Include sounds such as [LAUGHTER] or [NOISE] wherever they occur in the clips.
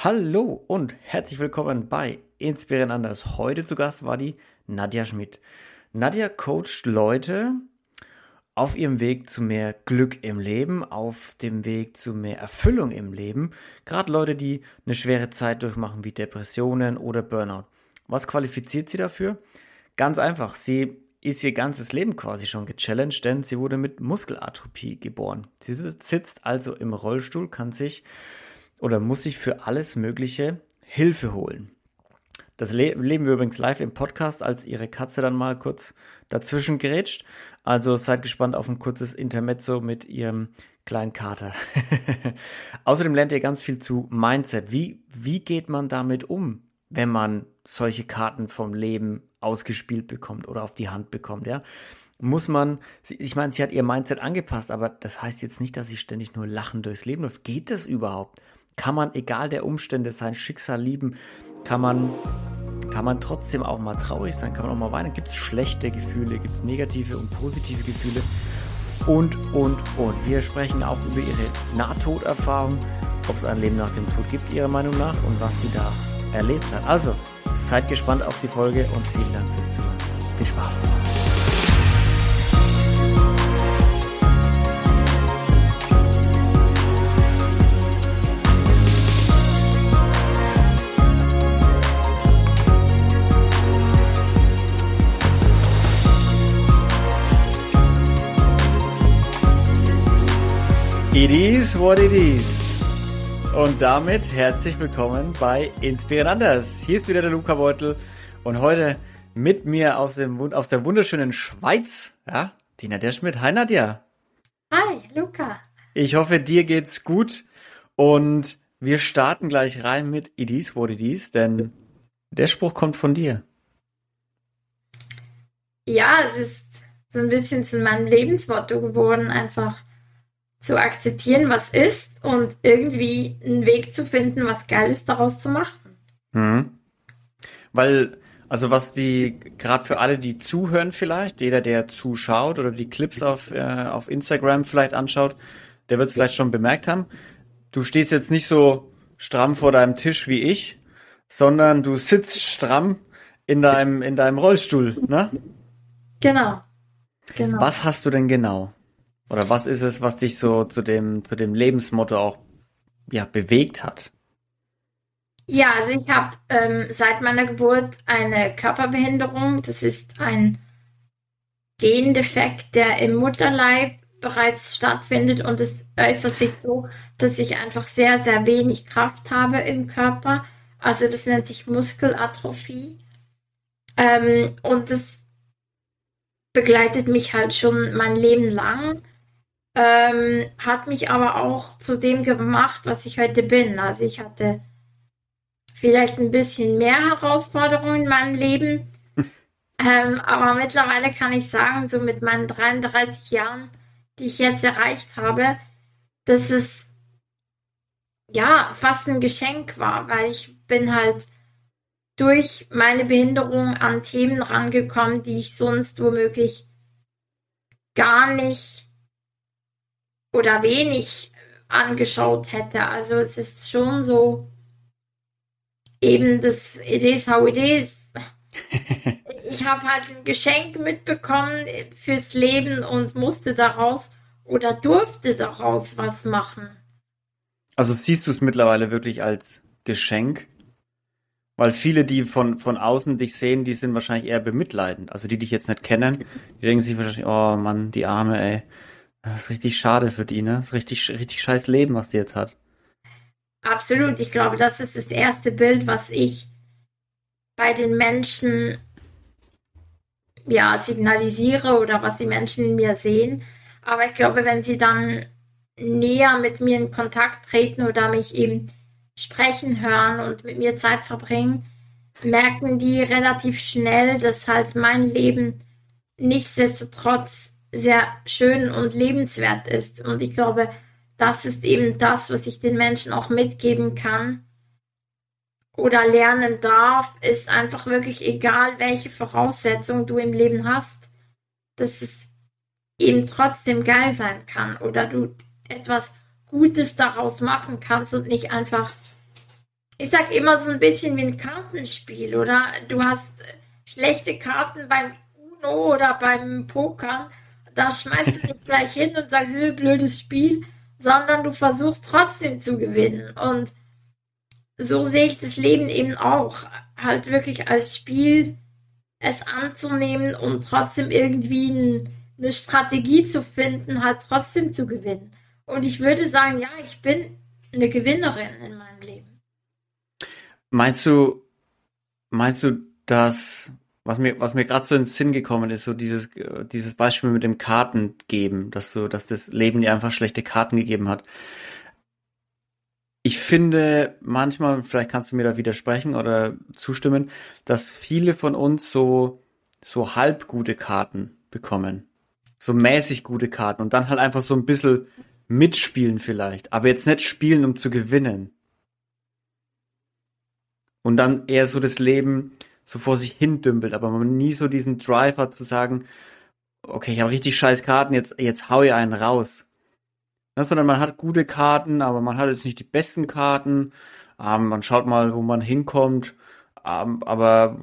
Hallo und herzlich willkommen bei Inspirieren anders. Heute zu Gast war die Nadja Schmidt. Nadja coacht Leute auf ihrem Weg zu mehr Glück im Leben, auf dem Weg zu mehr Erfüllung im Leben. Gerade Leute, die eine schwere Zeit durchmachen wie Depressionen oder Burnout. Was qualifiziert sie dafür? Ganz einfach. Sie ist ihr ganzes Leben quasi schon gechallenged, denn sie wurde mit Muskelatrophie geboren. Sie sitzt also im Rollstuhl, kann sich oder muss sich für alles Mögliche Hilfe holen. Das le leben wir übrigens live im Podcast, als ihre Katze dann mal kurz dazwischen gerätscht. Also seid gespannt auf ein kurzes Intermezzo mit ihrem kleinen Kater. [LAUGHS] Außerdem lernt ihr ganz viel zu Mindset. Wie, wie geht man damit um, wenn man solche Karten vom Leben ausgespielt bekommt oder auf die Hand bekommt, ja? Muss man, ich meine, sie hat ihr Mindset angepasst, aber das heißt jetzt nicht, dass sie ständig nur lachen durchs Leben läuft. Geht das überhaupt? Kann man, egal der Umstände, sein Schicksal lieben, kann man, kann man trotzdem auch mal traurig sein, kann man auch mal weinen. Gibt es schlechte Gefühle, gibt es negative und positive Gefühle und, und, und. Wir sprechen auch über ihre Nahtoderfahrung, ob es ein Leben nach dem Tod gibt, ihrer Meinung nach, und was sie da erlebt hat. Also, seid gespannt auf die Folge und vielen Dank fürs Zuhören. Viel Spaß. It is what it is. Und damit herzlich willkommen bei Inspirieren anders. Hier ist wieder der Luca Beutel und heute mit mir aus, dem, aus der wunderschönen Schweiz, ja, die Nadja Schmidt. Hi Nadja. Hi, Luca. Ich hoffe, dir geht's gut und wir starten gleich rein mit It is what it is, denn der Spruch kommt von dir. Ja, es ist so ein bisschen zu meinem Lebensmotto geworden, einfach zu akzeptieren, was ist und irgendwie einen Weg zu finden, was Geiles daraus zu machen. Mhm. Weil, also was die, gerade für alle, die zuhören vielleicht, jeder, der zuschaut oder die Clips auf, äh, auf Instagram vielleicht anschaut, der wird es vielleicht schon bemerkt haben. Du stehst jetzt nicht so stramm vor deinem Tisch wie ich, sondern du sitzt stramm in deinem, in deinem Rollstuhl, ne? Genau. genau. Was hast du denn genau? Oder was ist es, was dich so zu dem, zu dem Lebensmotto auch ja, bewegt hat? Ja, also ich habe ähm, seit meiner Geburt eine Körperbehinderung. Das ist ein Gendefekt, der im Mutterleib bereits stattfindet und es äußert sich so, dass ich einfach sehr, sehr wenig Kraft habe im Körper. Also das nennt sich Muskelatrophie. Ähm, und das begleitet mich halt schon mein Leben lang ähm, hat mich aber auch zu dem gemacht, was ich heute bin. Also ich hatte vielleicht ein bisschen mehr Herausforderungen in meinem Leben, [LAUGHS] ähm, aber mittlerweile kann ich sagen, so mit meinen 33 Jahren, die ich jetzt erreicht habe, dass es ja fast ein Geschenk war, weil ich bin halt durch meine Behinderung an Themen rangekommen, die ich sonst womöglich gar nicht oder wenig angeschaut hätte. Also es ist schon so eben das It is how it is. [LAUGHS] ich habe halt ein Geschenk mitbekommen fürs Leben und musste daraus oder durfte daraus was machen. Also siehst du es mittlerweile wirklich als Geschenk? Weil viele, die von, von außen dich sehen, die sind wahrscheinlich eher bemitleidend. Also die dich jetzt nicht kennen, die denken sich wahrscheinlich, oh Mann, die Arme, ey. Das ist richtig schade für die, ne? Das ist richtig, richtig scheiß Leben, was die jetzt hat. Absolut. Ich glaube, das ist das erste Bild, was ich bei den Menschen ja, signalisiere oder was die Menschen in mir sehen. Aber ich glaube, wenn sie dann näher mit mir in Kontakt treten oder mich eben sprechen hören und mit mir Zeit verbringen, merken die relativ schnell, dass halt mein Leben nichtsdestotrotz sehr schön und lebenswert ist. Und ich glaube, das ist eben das, was ich den Menschen auch mitgeben kann oder lernen darf, ist einfach wirklich egal, welche Voraussetzungen du im Leben hast, dass es eben trotzdem geil sein kann oder du etwas Gutes daraus machen kannst und nicht einfach ich sag immer so ein bisschen wie ein Kartenspiel, oder? Du hast schlechte Karten beim Uno oder beim Pokern, da schmeißt du dich gleich hin und sagst, blödes Spiel, sondern du versuchst trotzdem zu gewinnen. Und so sehe ich das Leben eben auch. Halt wirklich als Spiel es anzunehmen und trotzdem irgendwie ein, eine Strategie zu finden, halt trotzdem zu gewinnen. Und ich würde sagen, ja, ich bin eine Gewinnerin in meinem Leben. Meinst du, meinst du, dass was mir, was mir gerade so ins Sinn gekommen ist, so dieses, dieses Beispiel mit dem Karten geben, dass so, dass das Leben dir einfach schlechte Karten gegeben hat. Ich finde manchmal, vielleicht kannst du mir da widersprechen oder zustimmen, dass viele von uns so, so halb gute Karten bekommen. So mäßig gute Karten und dann halt einfach so ein bisschen mitspielen vielleicht, aber jetzt nicht spielen, um zu gewinnen. Und dann eher so das Leben so vor sich hin dümpelt, aber man nie so diesen Drive hat zu sagen, okay, ich habe richtig scheiß Karten, jetzt, jetzt hau ich einen raus. Ja, sondern man hat gute Karten, aber man hat jetzt nicht die besten Karten. Ähm, man schaut mal, wo man hinkommt. Ähm, aber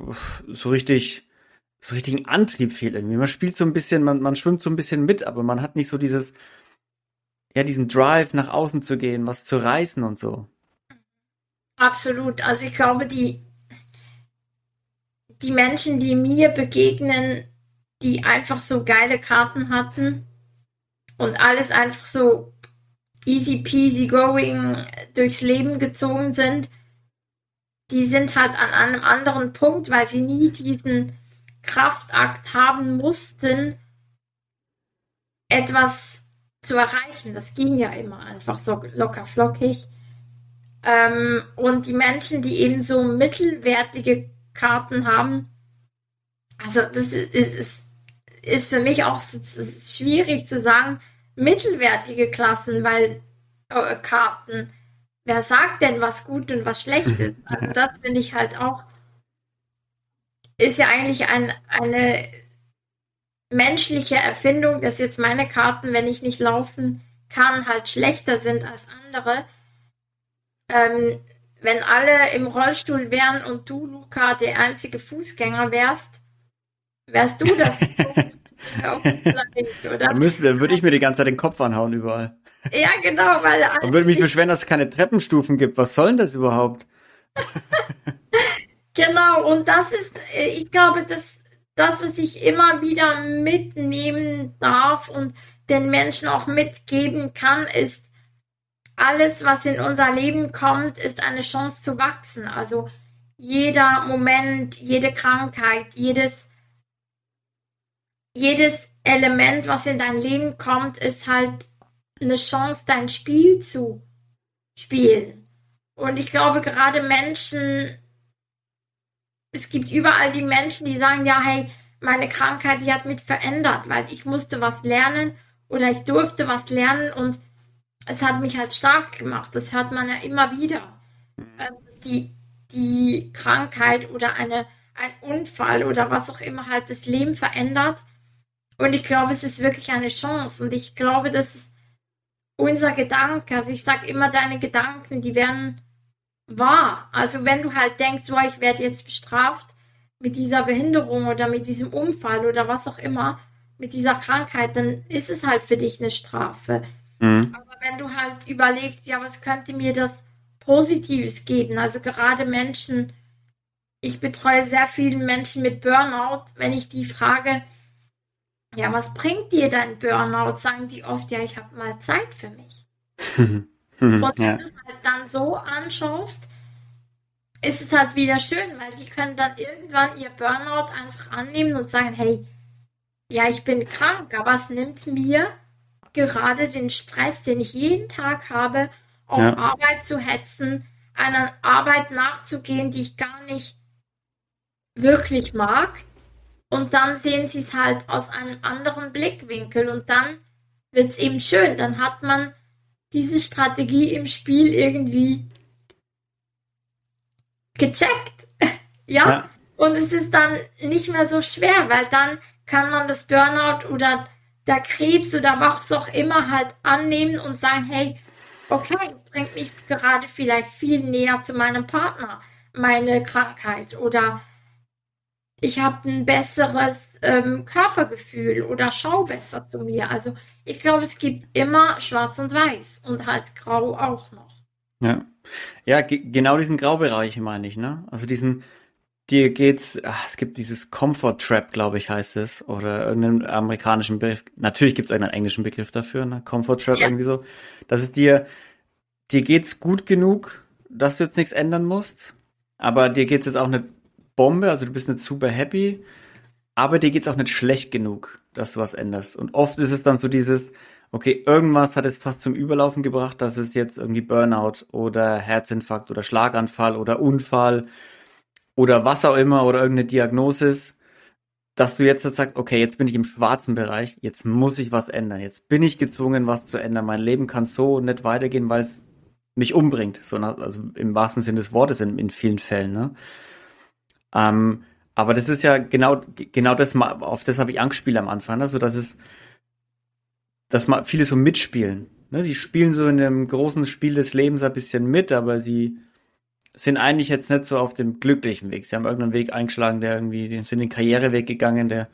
so richtig, so richtigen Antrieb fehlt irgendwie. Man spielt so ein bisschen, man, man schwimmt so ein bisschen mit, aber man hat nicht so dieses, ja, diesen Drive nach außen zu gehen, was zu reißen und so. Absolut. Also ich glaube, die, die Menschen, die mir begegnen, die einfach so geile Karten hatten und alles einfach so easy peasy going durchs Leben gezogen sind, die sind halt an einem anderen Punkt, weil sie nie diesen Kraftakt haben mussten, etwas zu erreichen. Das ging ja immer einfach so locker flockig. Ähm, und die Menschen, die eben so mittelwertige Karten haben. Also das ist, ist, ist für mich auch schwierig zu sagen, mittelwertige Klassen, weil äh, Karten, wer sagt denn, was gut und was schlecht [LAUGHS] ist? Also das finde ich halt auch, ist ja eigentlich ein, eine menschliche Erfindung, dass jetzt meine Karten, wenn ich nicht laufen kann, halt schlechter sind als andere. Ähm, wenn alle im Rollstuhl wären und du, Luca, der einzige Fußgänger wärst, wärst du das. [LAUGHS] oder? Dann, würde ich mir die ganze Zeit den Kopf anhauen überall. Ja, genau, weil. Dann würde mich beschweren, dass es keine Treppenstufen gibt. Was soll denn das überhaupt? [LAUGHS] genau, und das ist, ich glaube, das, das, was ich immer wieder mitnehmen darf und den Menschen auch mitgeben kann, ist, alles, was in unser Leben kommt, ist eine Chance zu wachsen. Also jeder Moment, jede Krankheit, jedes, jedes Element, was in dein Leben kommt, ist halt eine Chance, dein Spiel zu spielen. Und ich glaube, gerade Menschen, es gibt überall die Menschen, die sagen, ja, hey, meine Krankheit, die hat mich verändert, weil ich musste was lernen oder ich durfte was lernen und es hat mich halt stark gemacht. Das hört man ja immer wieder. Ähm, die, die Krankheit oder eine, ein Unfall oder was auch immer halt das Leben verändert. Und ich glaube, es ist wirklich eine Chance. Und ich glaube, das ist unser Gedanke. Also ich sage immer, deine Gedanken, die werden wahr. Also wenn du halt denkst, oh, ich werde jetzt bestraft mit dieser Behinderung oder mit diesem Unfall oder was auch immer, mit dieser Krankheit, dann ist es halt für dich eine Strafe. Mhm. Wenn du halt überlegst, ja, was könnte mir das Positives geben? Also gerade Menschen, ich betreue sehr viele Menschen mit Burnout. Wenn ich die frage, ja, was bringt dir dein Burnout? Sagen die oft, ja, ich habe mal Zeit für mich. [LAUGHS] Und wenn ja. du es halt dann so anschaust, ist es halt wieder schön, weil die können dann irgendwann ihr Burnout einfach annehmen und sagen, hey, ja, ich bin krank, aber es nimmt mir gerade den Stress, den ich jeden Tag habe, auf ja. Arbeit zu hetzen, einer Arbeit nachzugehen, die ich gar nicht wirklich mag. Und dann sehen sie es halt aus einem anderen Blickwinkel und dann wird es eben schön. Dann hat man diese Strategie im Spiel irgendwie gecheckt. [LAUGHS] ja? ja? Und es ist dann nicht mehr so schwer, weil dann kann man das Burnout oder der Krebs oder was auch immer halt annehmen und sagen, hey, okay, bringt mich gerade vielleicht viel näher zu meinem Partner, meine Krankheit oder ich habe ein besseres ähm, Körpergefühl oder schau besser zu mir. Also ich glaube, es gibt immer Schwarz und Weiß und halt Grau auch noch. Ja, ja, genau diesen Graubereich meine ich, ne? Also diesen, dir geht's, ach, es gibt dieses Comfort Trap, glaube ich, heißt es, oder irgendeinen amerikanischen Begriff. Natürlich gibt es einen englischen Begriff dafür, ne? Comfort Trap ja. irgendwie so. Dass es dir, dir geht's gut genug, dass du jetzt nichts ändern musst, aber dir geht's jetzt auch nicht Bombe, also du bist nicht super happy, aber dir geht's auch nicht schlecht genug, dass du was änderst. Und oft ist es dann so dieses, okay, irgendwas hat es fast zum Überlaufen gebracht, dass es jetzt irgendwie Burnout oder Herzinfarkt oder Schlaganfall oder Unfall oder was auch immer oder irgendeine Diagnose ist, dass du jetzt sagst, okay, jetzt bin ich im schwarzen Bereich, jetzt muss ich was ändern, jetzt bin ich gezwungen, was zu ändern. Mein Leben kann so nicht weitergehen, weil es mich umbringt, so also im wahrsten Sinne des Wortes in, in vielen Fällen. Ne? Ähm, aber das ist ja genau genau das, auf das habe ich angespielt am Anfang, ne? so dass es, dass mal viele so mitspielen. Ne? Sie spielen so in einem großen Spiel des Lebens ein bisschen mit, aber sie sind eigentlich jetzt nicht so auf dem glücklichen Weg. Sie haben irgendeinen Weg eingeschlagen, der irgendwie, die sind den Karriereweg gegangen, der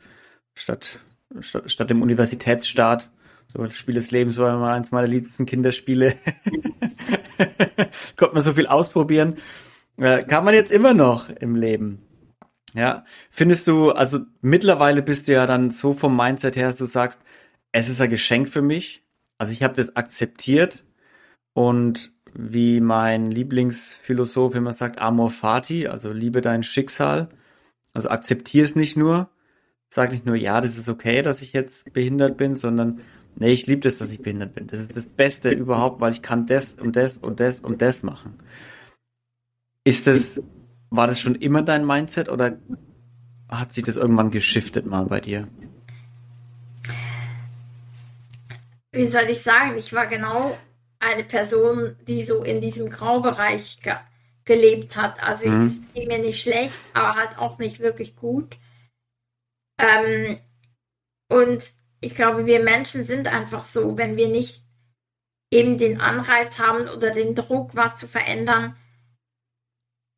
statt, statt, statt dem Universitätsstaat, so das Spiel des Lebens war immer eins meiner liebsten Kinderspiele. [LAUGHS] Konnte man so viel ausprobieren. Äh, kann man jetzt immer noch im Leben. Ja, findest du, also mittlerweile bist du ja dann so vom Mindset her, dass du sagst, es ist ein Geschenk für mich. Also ich habe das akzeptiert und wie mein Lieblingsphilosoph immer sagt, amor fati, also liebe dein Schicksal. Also akzeptiere es nicht nur, sag nicht nur, ja, das ist okay, dass ich jetzt behindert bin, sondern nee, ich liebe das, dass ich behindert bin. Das ist das Beste überhaupt, weil ich kann das und das und das und das machen. Ist das, war das schon immer dein Mindset oder hat sich das irgendwann geschiftet mal bei dir? Wie soll ich sagen? Ich war genau eine Person, die so in diesem Graubereich ge gelebt hat. Also mhm. ging mir nicht schlecht, aber halt auch nicht wirklich gut. Ähm, und ich glaube, wir Menschen sind einfach so, wenn wir nicht eben den Anreiz haben oder den Druck, was zu verändern,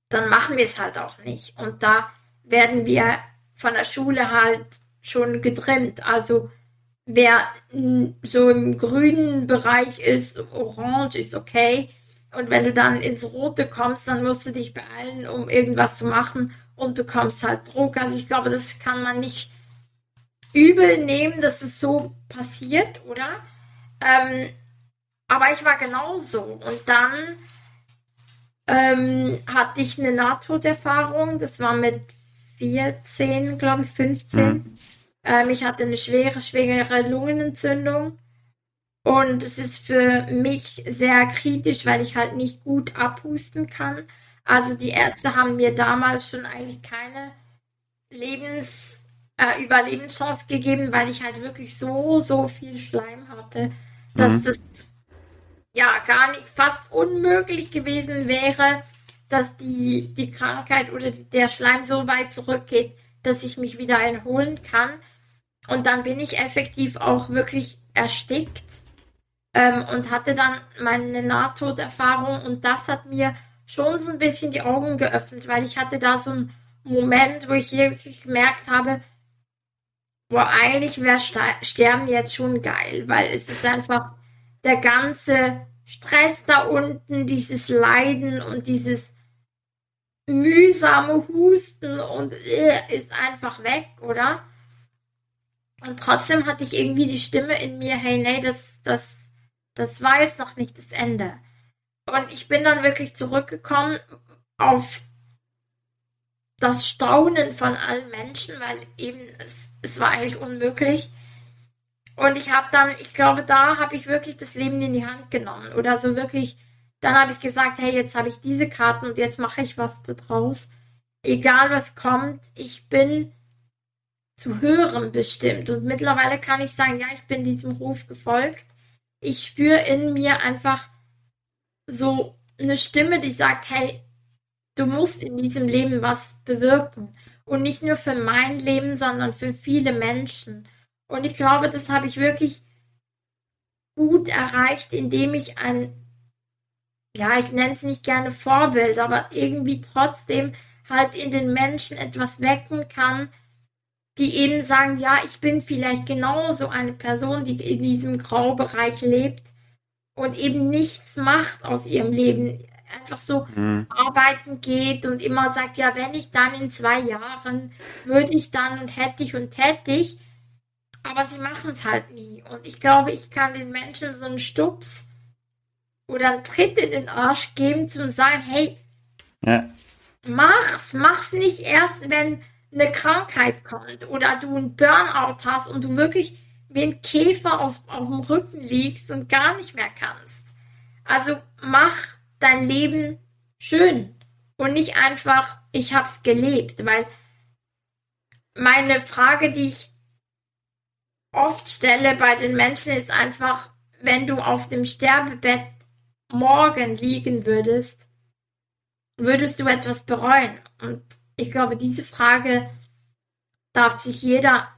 dann machen wir es halt auch nicht. Und da werden wir von der Schule halt schon getrimmt. Also wer so im grünen Bereich ist, orange ist okay. Und wenn du dann ins Rote kommst, dann musst du dich beeilen, um irgendwas zu machen und bekommst halt Druck. Also ich glaube, das kann man nicht übel nehmen, dass es so passiert, oder? Ähm, aber ich war genauso. Und dann ähm, hatte ich eine Nahtoderfahrung. Das war mit 14, glaube ich, 15. Mhm. Ähm, ich hatte eine schwere, schwere Lungenentzündung. Und es ist für mich sehr kritisch, weil ich halt nicht gut abhusten kann. Also die Ärzte haben mir damals schon eigentlich keine Lebens, äh, Überlebenschance gegeben, weil ich halt wirklich so, so viel Schleim hatte, dass mhm. das ja gar nicht fast unmöglich gewesen wäre, dass die, die Krankheit oder der Schleim so weit zurückgeht, dass ich mich wieder erholen kann. Und dann bin ich effektiv auch wirklich erstickt ähm, und hatte dann meine Nahtoderfahrung und das hat mir schon so ein bisschen die Augen geöffnet, weil ich hatte da so einen Moment, wo ich wirklich gemerkt habe, boah, eigentlich wäre Sterben jetzt schon geil, weil es ist einfach der ganze Stress da unten, dieses Leiden und dieses mühsame Husten und äh, ist einfach weg, oder? Und trotzdem hatte ich irgendwie die Stimme in mir, hey, nee, das, das, das war jetzt noch nicht das Ende. Und ich bin dann wirklich zurückgekommen auf das Staunen von allen Menschen, weil eben es, es war eigentlich unmöglich. Und ich habe dann, ich glaube, da habe ich wirklich das Leben in die Hand genommen. Oder so wirklich, dann habe ich gesagt, hey, jetzt habe ich diese Karten und jetzt mache ich was daraus. Egal was kommt, ich bin zu hören bestimmt. Und mittlerweile kann ich sagen, ja, ich bin diesem Ruf gefolgt. Ich spüre in mir einfach so eine Stimme, die sagt, hey, du musst in diesem Leben was bewirken. Und nicht nur für mein Leben, sondern für viele Menschen. Und ich glaube, das habe ich wirklich gut erreicht, indem ich ein ja, ich nenne es nicht gerne Vorbild, aber irgendwie trotzdem halt in den Menschen etwas wecken kann, die eben sagen, ja, ich bin vielleicht genauso eine Person, die in diesem Graubereich lebt und eben nichts macht aus ihrem Leben, einfach so mhm. arbeiten geht und immer sagt, ja, wenn ich dann in zwei Jahren würde ich dann und hätte ich und hätte ich, aber sie machen es halt nie. Und ich glaube, ich kann den Menschen so einen Stups oder einen Tritt in den Arsch geben, zum sagen, hey, ja. mach's, mach's nicht erst, wenn eine Krankheit kommt oder du einen Burnout hast und du wirklich wie ein Käfer aus, auf dem Rücken liegst und gar nicht mehr kannst. Also mach dein Leben schön und nicht einfach, ich hab's gelebt, weil meine Frage, die ich oft stelle bei den Menschen, ist einfach, wenn du auf dem Sterbebett morgen liegen würdest, würdest du etwas bereuen? Und ich glaube, diese Frage darf sich jeder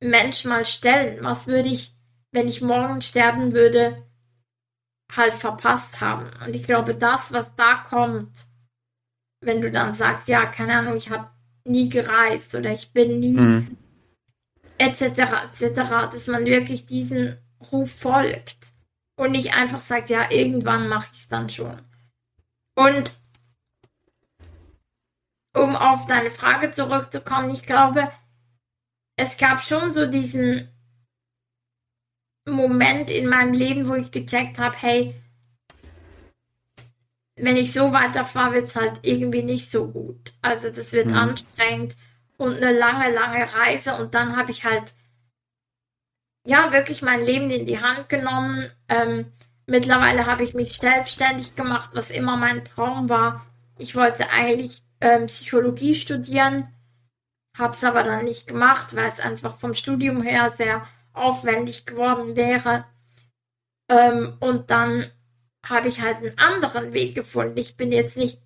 Mensch mal stellen. Was würde ich, wenn ich morgen sterben würde, halt verpasst haben? Und ich glaube, das, was da kommt, wenn du dann sagst, ja, keine Ahnung, ich habe nie gereist oder ich bin nie mhm. etc. etc., dass man wirklich diesen Ruf folgt und nicht einfach sagt, ja, irgendwann mache ich es dann schon. Und um auf deine Frage zurückzukommen, ich glaube, es gab schon so diesen Moment in meinem Leben, wo ich gecheckt habe, hey, wenn ich so weiterfahre, wird es halt irgendwie nicht so gut. Also das wird mhm. anstrengend und eine lange, lange Reise. Und dann habe ich halt ja wirklich mein Leben in die Hand genommen. Ähm, mittlerweile habe ich mich selbstständig gemacht, was immer mein Traum war. Ich wollte eigentlich ähm, Psychologie studieren, habe es aber dann nicht gemacht, weil es einfach vom Studium her sehr aufwendig geworden wäre. Ähm, und dann habe ich halt einen anderen Weg gefunden. Ich bin jetzt nicht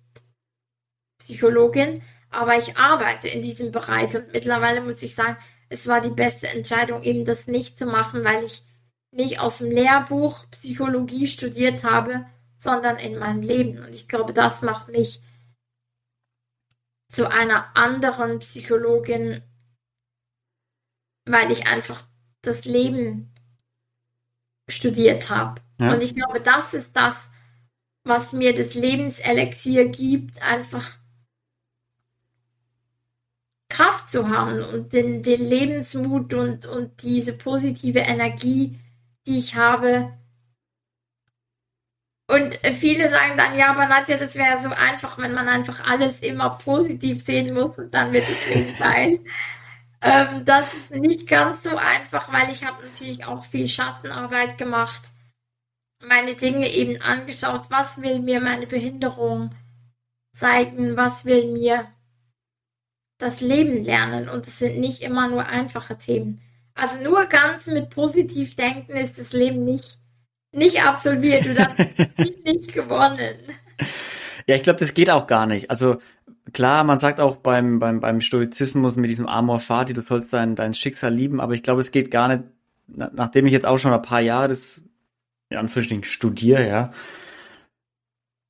Psychologin, aber ich arbeite in diesem Bereich und mittlerweile muss ich sagen, es war die beste Entscheidung, eben das nicht zu machen, weil ich nicht aus dem Lehrbuch Psychologie studiert habe, sondern in meinem Leben. Und ich glaube, das macht mich zu einer anderen Psychologin, weil ich einfach das Leben studiert habe. Ja. Und ich glaube, das ist das, was mir das Lebenselixier gibt, einfach Kraft zu haben und den, den Lebensmut und, und diese positive Energie, die ich habe, und viele sagen dann, ja, aber Nadja, das wäre so einfach, wenn man einfach alles immer positiv sehen muss und dann wird es Leben [LAUGHS] sein. ähm, das ist nicht ganz so einfach, weil ich habe natürlich auch viel Schattenarbeit gemacht, meine Dinge eben angeschaut, was will mir meine Behinderung zeigen, was will mir das Leben lernen und es sind nicht immer nur einfache Themen. Also nur ganz mit positiv denken ist das Leben nicht nicht absolviert, du hast [LAUGHS] nicht gewonnen. Ja, ich glaube, das geht auch gar nicht. Also klar, man sagt auch beim, beim, beim Stoizismus mit diesem Amor Fati, du sollst dein, dein Schicksal lieben, aber ich glaube, es geht gar nicht, nachdem ich jetzt auch schon ein paar Jahre das, in Anführungsstrichen, studiere, ja,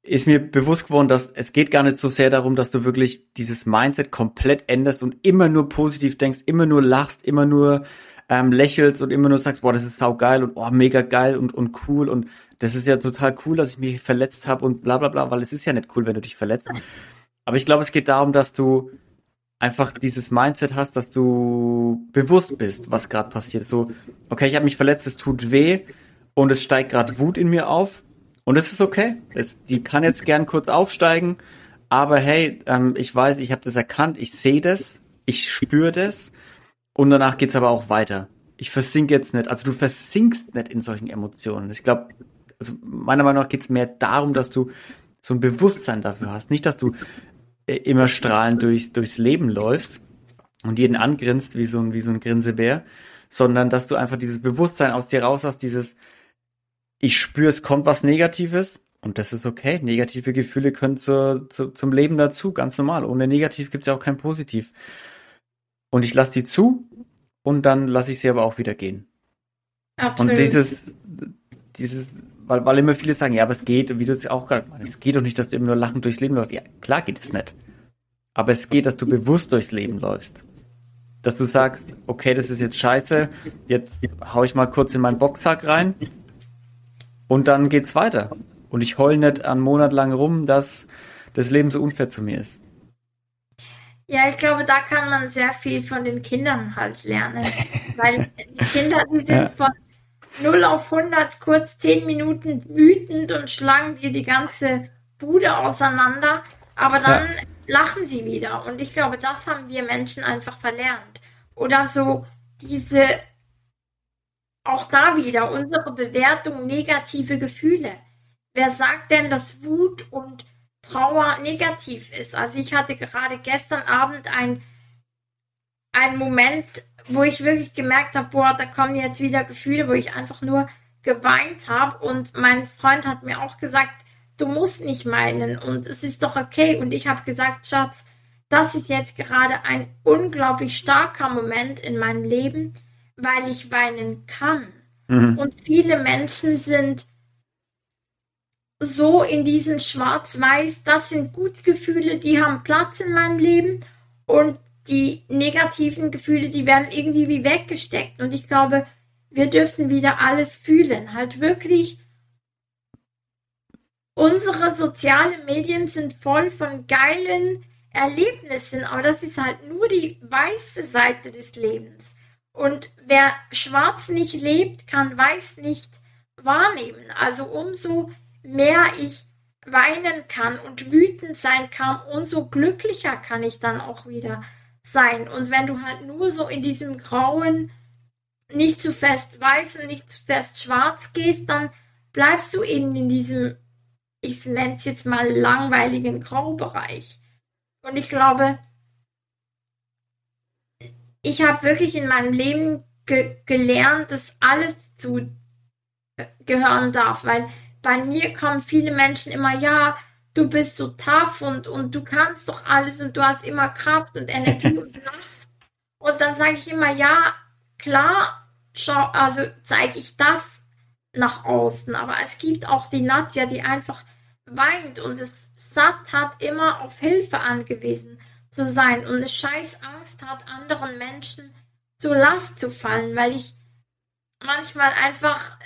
ist mir bewusst geworden, dass es geht gar nicht so sehr darum, dass du wirklich dieses Mindset komplett änderst und immer nur positiv denkst, immer nur lachst, immer nur ähm, lächelst und immer nur sagst, boah, das ist sau geil und oh, mega geil und, und cool und das ist ja total cool, dass ich mich verletzt habe und bla bla bla, weil es ist ja nicht cool, wenn du dich verletzt. Aber ich glaube, es geht darum, dass du einfach dieses Mindset hast, dass du bewusst bist, was gerade passiert. So, okay, ich habe mich verletzt, es tut weh und es steigt gerade Wut in mir auf und es ist okay. Es, die kann jetzt gern kurz aufsteigen, aber hey, ähm, ich weiß, ich habe das erkannt, ich sehe das, ich spüre das und danach geht's aber auch weiter. Ich versink jetzt nicht. Also du versinkst nicht in solchen Emotionen. Ich glaube, also meiner Meinung nach geht's mehr darum, dass du so ein Bewusstsein dafür hast. Nicht, dass du äh, immer strahlend durchs, durchs Leben läufst und jeden angrinst wie so ein, wie so ein Grinsebär, sondern dass du einfach dieses Bewusstsein aus dir raus hast, dieses, ich spüre, es kommt was Negatives und das ist okay. Negative Gefühle können zur, zu, zum Leben dazu, ganz normal. Ohne Negativ gibt's ja auch kein Positiv. Und ich lasse die zu und dann lasse ich sie aber auch wieder gehen. Absolut. Und dieses, dieses weil, weil immer viele sagen, ja, aber es geht, wie du es auch gerade meinst, es geht doch nicht, dass du immer nur lachend durchs Leben läufst. Ja, klar geht es nicht. Aber es geht, dass du bewusst durchs Leben läufst. Dass du sagst, okay, das ist jetzt scheiße, jetzt hau ich mal kurz in meinen Boxsack rein und dann geht's weiter. Und ich heul nicht einen Monat lang rum, dass das Leben so unfair zu mir ist. Ja, ich glaube, da kann man sehr viel von den Kindern halt lernen. [LAUGHS] Weil die Kinder, die sind ja. von 0 auf 100 kurz 10 Minuten wütend und schlagen dir die ganze Bude auseinander. Aber dann ja. lachen sie wieder. Und ich glaube, das haben wir Menschen einfach verlernt. Oder so diese, auch da wieder, unsere Bewertung negative Gefühle. Wer sagt denn, dass Wut und Trauer negativ ist. Also ich hatte gerade gestern Abend ein, einen Moment, wo ich wirklich gemerkt habe, boah, da kommen jetzt wieder Gefühle, wo ich einfach nur geweint habe. Und mein Freund hat mir auch gesagt, du musst nicht meinen und es ist doch okay. Und ich habe gesagt, Schatz, das ist jetzt gerade ein unglaublich starker Moment in meinem Leben, weil ich weinen kann. Mhm. Und viele Menschen sind so in diesen Schwarz-Weiß, das sind gute Gefühle, die haben Platz in meinem Leben und die negativen Gefühle, die werden irgendwie wie weggesteckt. Und ich glaube, wir dürfen wieder alles fühlen. Halt wirklich. Unsere sozialen Medien sind voll von geilen Erlebnissen, aber das ist halt nur die weiße Seite des Lebens. Und wer schwarz nicht lebt, kann weiß nicht wahrnehmen. Also umso mehr ich weinen kann und wütend sein kann, umso glücklicher kann ich dann auch wieder sein. Und wenn du halt nur so in diesem grauen, nicht zu fest weiß und nicht zu fest schwarz gehst, dann bleibst du eben in diesem, ich nenne es jetzt mal langweiligen Graubereich. Und ich glaube, ich habe wirklich in meinem Leben ge gelernt, dass alles zu gehören darf, weil bei mir kommen viele Menschen immer, ja, du bist so tough und, und du kannst doch alles und du hast immer Kraft und Energie und [LAUGHS] lachst. Und dann sage ich immer, ja, klar, schau, also zeige ich das nach außen. Aber es gibt auch die Nadja, die einfach weint und es satt hat, immer auf Hilfe angewiesen zu sein und eine scheiß Angst hat, anderen Menschen zur Last zu fallen, weil ich manchmal einfach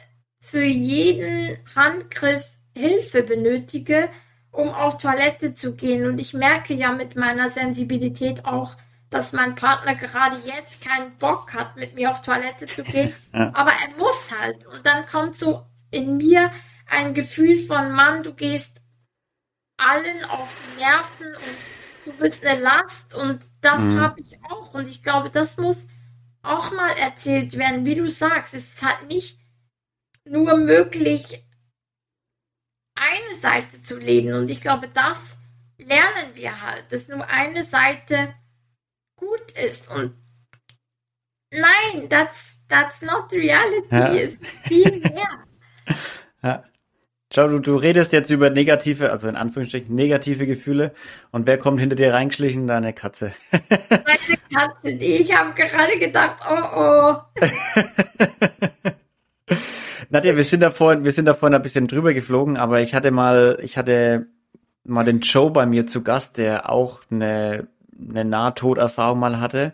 für jeden Handgriff Hilfe benötige, um auf Toilette zu gehen. Und ich merke ja mit meiner Sensibilität auch, dass mein Partner gerade jetzt keinen Bock hat, mit mir auf Toilette zu gehen. [LAUGHS] Ja. Aber er muss halt. Und dann kommt so in mir ein Gefühl von, Mann, du gehst allen auf die Nerven und du bist eine Last. Und das mhm. habe ich auch. Und ich glaube, das muss auch mal erzählt werden, wie du sagst. Es ist halt nicht nur möglich, eine Seite zu leben. Und ich glaube, das lernen wir halt, dass nur eine Seite gut ist. Und nein, that's, that's not reality. Ja. Es ist viel mehr. [LAUGHS] ja. Schau, du, du redest jetzt über negative, also in Anführungsstrichen negative Gefühle. Und wer kommt hinter dir reingeschlichen? Deine Katze. Meine Katze. Ich habe gerade gedacht, oh oh. [LAUGHS] Nadja, wir sind da vorhin, wir sind da vorhin ein bisschen drüber geflogen, aber ich hatte mal, ich hatte mal den Joe bei mir zu Gast, der auch eine, eine Nahtoderfahrung mal hatte.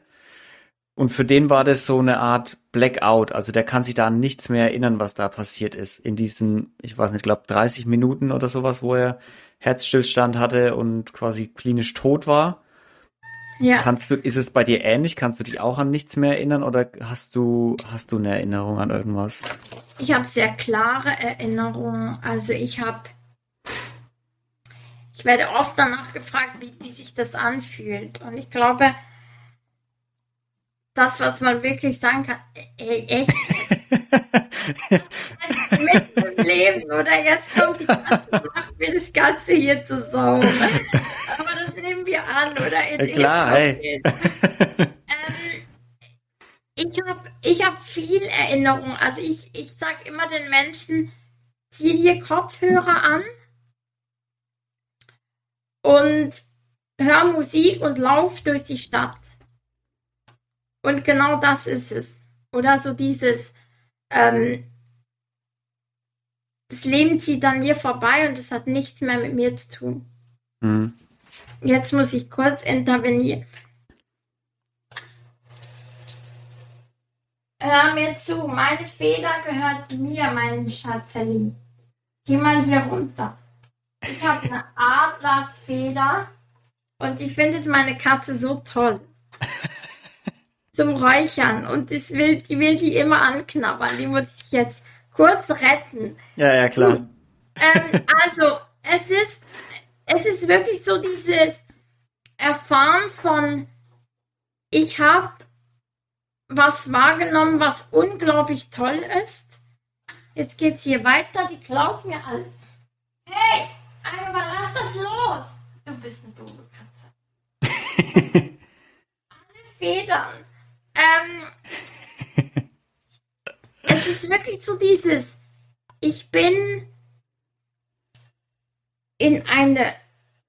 Und für den war das so eine Art Blackout. Also der kann sich da an nichts mehr erinnern, was da passiert ist. In diesen, ich weiß nicht, glaube 30 Minuten oder sowas, wo er Herzstillstand hatte und quasi klinisch tot war. Ja. Kannst du, ist es bei dir ähnlich? Kannst du dich auch an nichts mehr erinnern oder hast du, hast du eine Erinnerung an irgendwas? Ich habe sehr klare Erinnerungen. Also ich habe, ich werde oft danach gefragt, wie, wie sich das anfühlt. Und ich glaube, das, was man wirklich sagen kann, ey, echt. [LAUGHS] mit dem Leben oder jetzt kommt die macht mir das Ganze hier zu Sau. Aber nehmen wir an, oder? In, klar, hey. ähm, ich habe ich hab viel Erinnerung. Also ich, ich sage immer den Menschen, zieh dir Kopfhörer an und hör Musik und lauf durch die Stadt. Und genau das ist es. Oder so dieses, ähm, das Leben zieht an mir vorbei und es hat nichts mehr mit mir zu tun. Mhm. Jetzt muss ich kurz intervenieren. Hör mir zu, meine Feder gehört mir, mein Schatzeli. Geh mal hier runter. Ich habe eine Adlersfeder und die findet meine Katze so toll. Zum Räuchern. Und das will, die will die immer anknabbern. Die muss ich jetzt kurz retten. Ja, ja, klar. Ähm, also, es ist, es ist wirklich so dieses Erfahren von, ich habe was wahrgenommen, was unglaublich toll ist. Jetzt geht's hier weiter, die klaut mir alles. Hey, aber lass das los. Du bist eine doofe Katze. [LAUGHS] Alle Federn. Ähm, [LAUGHS] es ist wirklich so dieses, ich bin in eine,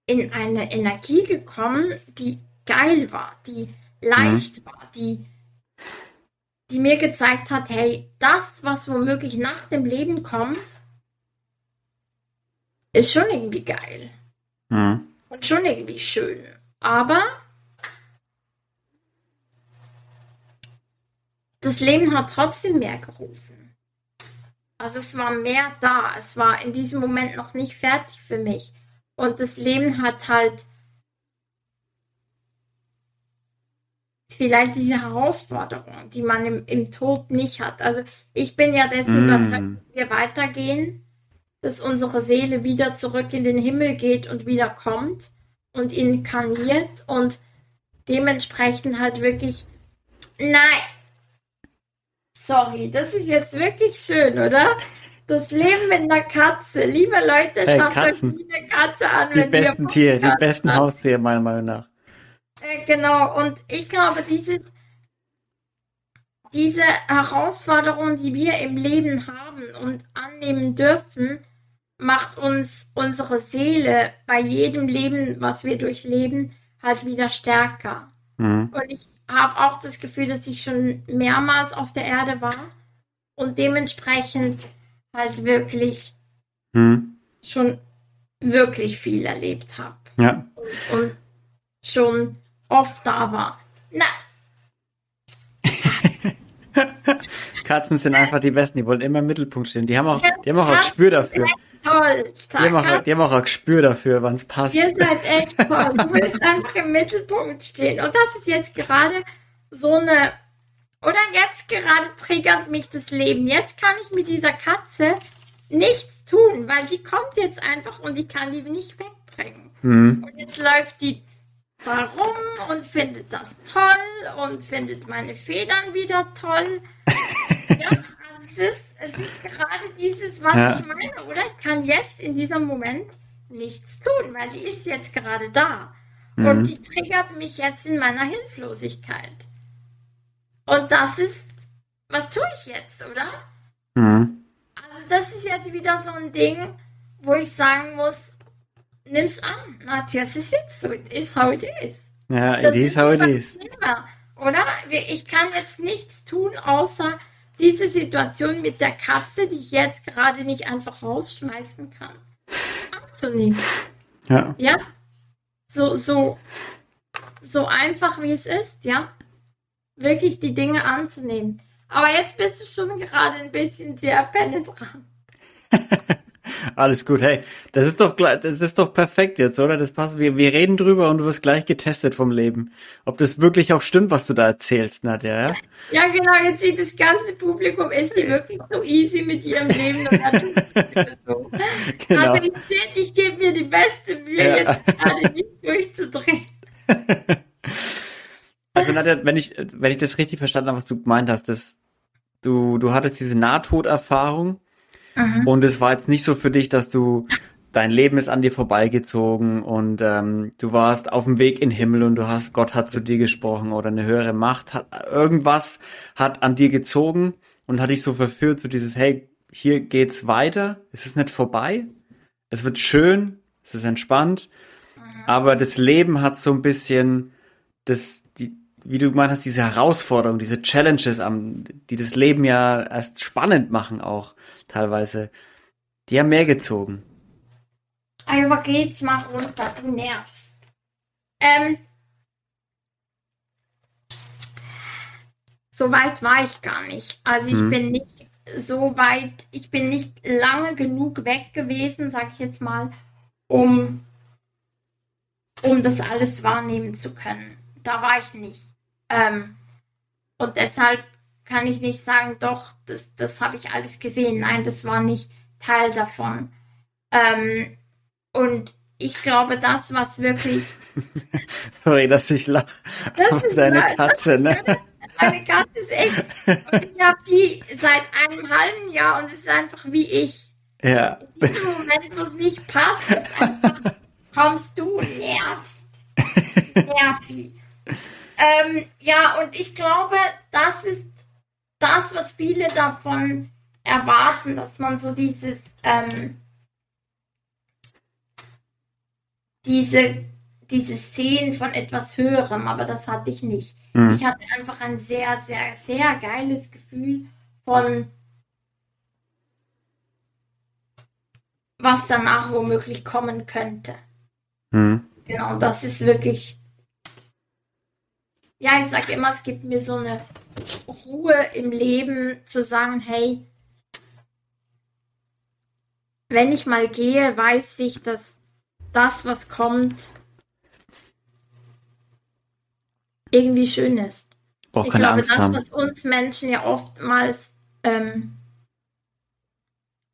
in eine Energie gekommen, die geil war, die leicht mhm. war, die die mir gezeigt hat, hey, das, was womöglich nach dem Leben kommt, ist schon irgendwie geil. Mhm. Und schon irgendwie schön. Aber das Leben hat trotzdem mehr gerufen. Also es war mehr da. Es war in diesem Moment noch nicht fertig für mich. Und das Leben hat halt vielleicht diese Herausforderung, die man im, im Tod nicht hat. Also ich bin ja dessen mm. überzeugt, dass wir weitergehen, dass unsere Seele wieder zurück in den Himmel geht und wieder kommt und inkarniert und dementsprechend halt wirklich, nein, sorry, das ist jetzt wirklich schön, oder? Das Leben mit einer Katze. Liebe Leute, hey, schafft euch eine Katze an. Die besten Tiere, die besten Haustiere meiner Meinung nach. Äh, genau, und ich glaube, dieses, diese Herausforderung, die wir im Leben haben und annehmen dürfen, macht uns unsere Seele bei jedem Leben, was wir durchleben, halt wieder stärker. Mhm. Und ich habe auch das Gefühl, dass ich schon mehrmals auf der Erde war und dementsprechend halt wirklich mhm. schon wirklich viel erlebt habe. Ja. Und, und schon oft da war. Na. [LAUGHS] Katzen sind einfach die Besten, die wollen immer im Mittelpunkt stehen. Die haben auch, die haben auch ein Gespür dafür. Toll. Die haben, auch, die haben auch ein Gespür dafür, wann es passt. Ihr seid echt toll. Du willst einfach im Mittelpunkt stehen. Und das ist jetzt gerade so eine, oder jetzt gerade triggert mich das Leben. Jetzt kann ich mit dieser Katze nichts tun, weil die kommt jetzt einfach und ich kann die nicht wegbringen. Mhm. Und jetzt läuft die warum und findet das toll und findet meine Federn wieder toll. [LAUGHS] ja, also es ist, es gerade dieses, was ja. ich meine, oder? Ich kann jetzt in diesem Moment nichts tun, weil die ist jetzt gerade da. Mhm. Und die triggert mich jetzt in meiner Hilflosigkeit. Und das ist, was tue ich jetzt, oder? Mhm. Also das ist jetzt wieder so ein Ding, wo ich sagen muss, nimm's an. Matthias ist jetzt so. It is how it is. Ja, it is how it is. Oder? Ich kann jetzt nichts tun, außer diese Situation mit der Katze, die ich jetzt gerade nicht einfach rausschmeißen kann, anzunehmen. Ja. Ja? So, so, so einfach wie es ist, ja? Wirklich die Dinge anzunehmen. Aber jetzt bist du schon gerade ein bisschen sehr penetrant. [LAUGHS] Alles gut, hey, das ist doch das ist doch perfekt jetzt, oder? Das passt. Wir, wir reden drüber und du wirst gleich getestet vom Leben. Ob das wirklich auch stimmt, was du da erzählst, Nadja, ja? Ja, genau, jetzt sieht das ganze Publikum, ist die wirklich so easy mit ihrem Leben und [LAUGHS] so. Genau. Also ich ich gebe mir die beste Mühe, ja. jetzt gerade nicht durchzudrehen. [LAUGHS] Also Nadja, wenn ich, wenn ich das richtig verstanden habe, was du gemeint hast, dass du, du hattest diese Nahtoderfahrung Mhm. Und es war jetzt nicht so für dich, dass du dein Leben ist an dir vorbeigezogen und ähm, du warst auf dem Weg in den Himmel und du hast Gott hat zu dir gesprochen oder eine höhere Macht hat irgendwas hat an dir gezogen und hat dich so verführt zu so dieses hey hier geht's weiter. Es ist nicht vorbei. Es wird schön. Es ist entspannt. Mhm. aber das Leben hat so ein bisschen das die wie du gemeint hast diese Herausforderungen diese Challenges am die das Leben ja erst spannend machen auch teilweise. Die haben mehr gezogen. Aber geht's mal runter, du nervst. Ähm, so weit war ich gar nicht. Also ich Mhm. bin nicht so weit, ich bin nicht lange genug weg gewesen, sag ich jetzt mal, um, um das alles wahrnehmen zu können. Da war ich nicht. Ähm, und deshalb kann ich nicht sagen, doch, das, das habe ich alles gesehen. Nein, das war nicht Teil davon. Ähm, und ich glaube, das, was wirklich [LAUGHS] Sorry, dass ich lache Das ist deine mal- Katze, ne? [LAUGHS] Meine Katze ist echt. Und ich habe die seit einem halben Jahr und es ist einfach wie ich. Ja. In diesem Moment, wo es nicht passt, ist einfach, kommst du, nervst. [LAUGHS] Nervi. Ähm, ja, und ich glaube, das ist das, was viele davon erwarten, dass man so dieses, ähm, diese, diese Szenen von etwas Höherem, aber das hatte ich nicht. Mhm. Ich hatte einfach ein sehr, sehr, sehr geiles Gefühl von, was danach womöglich kommen könnte. Mhm. Genau, das ist wirklich, ja, ich sage immer, es gibt mir so eine Ruhe im Leben zu sagen, hey, wenn ich mal gehe, weiß ich, dass das, was kommt, irgendwie schön ist. Braucht Ich glaube, Angst das, haben. was uns Menschen ja oftmals ähm,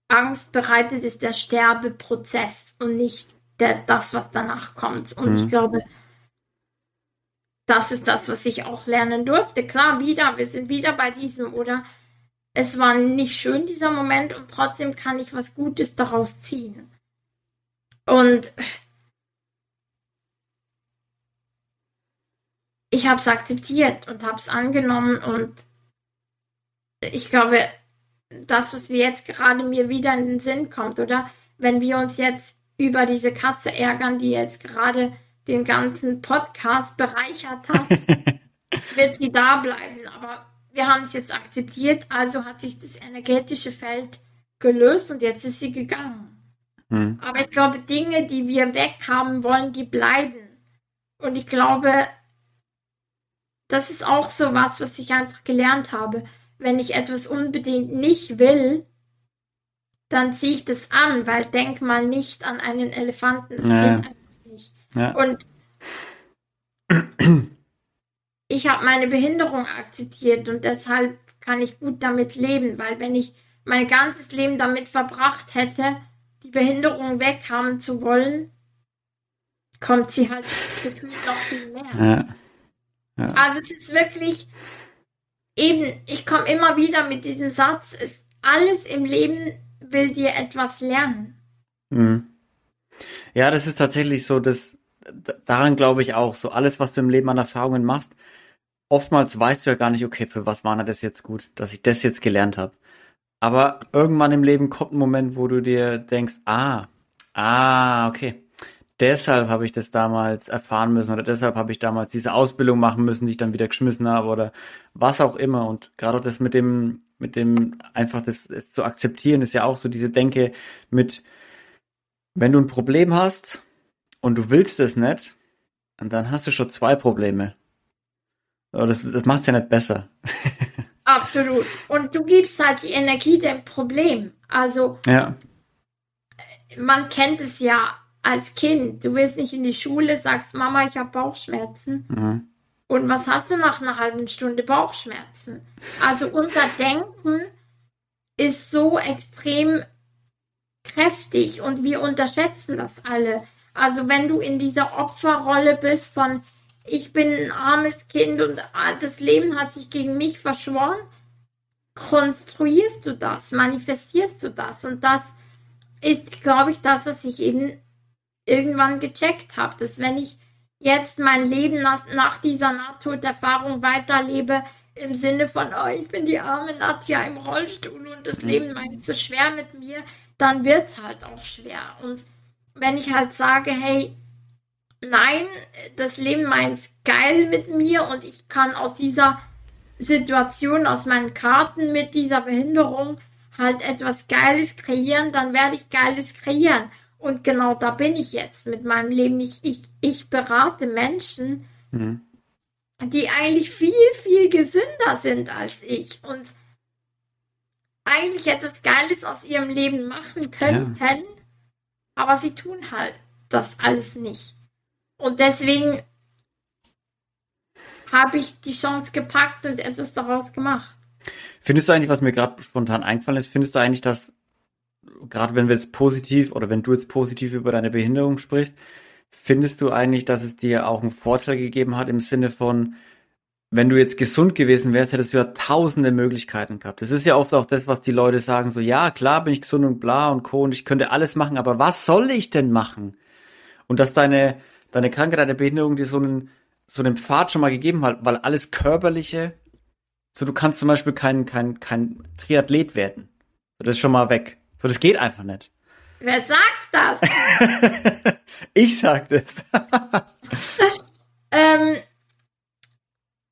Angst bereitet, ist der Sterbeprozess und nicht der, das, was danach kommt. Und Mhm. ich glaube, das ist das, was ich auch lernen durfte. Klar, wieder, wir sind wieder bei diesem, oder? Es war nicht schön, dieser Moment, und trotzdem kann ich was Gutes daraus ziehen. Und ich habe es akzeptiert und habe es angenommen und ich glaube, das, was wir jetzt gerade mir wieder in den Sinn kommt, oder wenn wir uns jetzt über diese Katze ärgern, die jetzt gerade den ganzen Podcast bereichert hat, [LAUGHS] wird sie da bleiben. Aber wir haben es jetzt akzeptiert, also hat sich das energetische Feld gelöst und jetzt ist sie gegangen. Mhm. Aber ich glaube, Dinge, die wir weghaben wollen, die bleiben. Und ich glaube, das ist auch so was, was ich einfach gelernt habe. Wenn ich etwas unbedingt nicht will, dann ziehe ich das an, weil denk mal nicht an einen Elefanten. Das Ja. geht. Ja. Und ich habe meine Behinderung akzeptiert und deshalb kann ich gut damit leben, weil wenn ich mein ganzes Leben damit verbracht hätte, die Behinderung weghaben zu wollen, kommt sie halt gefühlt noch viel mehr. Ja. Also es ist wirklich eben, ich komme immer wieder mit diesem Satz, es, alles im Leben will dir etwas lernen. Mhm. Ja, das ist tatsächlich so, das, d- daran glaube ich auch, so alles, was du im Leben an Erfahrungen machst, oftmals weißt du ja gar nicht, okay, für was war das jetzt gut, dass ich das jetzt gelernt habe. Aber irgendwann im Leben kommt ein Moment, wo du dir denkst, ah, ah, okay, deshalb habe ich das damals erfahren müssen oder deshalb habe ich damals diese Ausbildung machen müssen, die ich dann wieder geschmissen habe oder was auch immer. Und gerade das mit dem, mit dem einfach das, das zu akzeptieren, ist ja auch so diese Denke mit, wenn du ein Problem hast und du willst es nicht, dann hast du schon zwei Probleme. Aber das, das macht es ja nicht besser. [LAUGHS] Absolut. Und du gibst halt die Energie dem Problem. Also Ja. man kennt es ja als Kind. Du willst nicht in die Schule, sagst Mama, ich habe Bauchschmerzen. Mhm. Und was hast du nach einer halben Stunde Bauchschmerzen? Also unser Denken ist so extrem kräftig und wir unterschätzen das alle. Also wenn du in dieser Opferrolle bist von ich bin ein armes Kind und das Leben hat sich gegen mich verschworen, konstruierst du das, manifestierst du das und das ist, glaube ich, das, was ich eben irgendwann gecheckt habe, dass wenn ich jetzt mein Leben nach, nach dieser Nahtoderfahrung weiterlebe, im Sinne von, oh, ich bin die arme Nadja im Rollstuhl und das Leben meint so schwer mit mir, dann wird es halt auch schwer. Und wenn ich halt sage, hey, nein, das Leben meint geil mit mir und ich kann aus dieser Situation, aus meinen Karten mit dieser Behinderung halt etwas Geiles kreieren, dann werde ich Geiles kreieren. Und genau da bin ich jetzt mit meinem Leben. Ich, ich, ich berate Menschen, mhm. die eigentlich viel, viel gesünder sind als ich und eigentlich etwas Geiles aus ihrem Leben machen könnten, ja. Aber sie tun halt das alles nicht. Und deswegen habe ich die Chance gepackt und etwas daraus gemacht. Findest du eigentlich, was mir gerade spontan eingefallen ist, findest du eigentlich, dass gerade wenn wir jetzt positiv oder wenn du jetzt positiv über deine Behinderung sprichst, findest du eigentlich, dass es dir auch einen Vorteil gegeben hat im Sinne von, wenn du jetzt gesund gewesen wärst, hättest du ja tausende Möglichkeiten gehabt. Das ist ja oft auch das, was die Leute sagen, so, ja, klar bin ich gesund und bla und co. und ich könnte alles machen, aber was soll ich denn machen? Und dass deine, deine Krankheit, deine Behinderung dir so einen, so einen Pfad schon mal gegeben hat, weil alles Körperliche, so du kannst zum Beispiel kein, kein, kein Triathlet werden. So, das ist schon mal weg. So, das geht einfach nicht. Wer sagt das? [LAUGHS] ich sag das. [LAUGHS] ähm,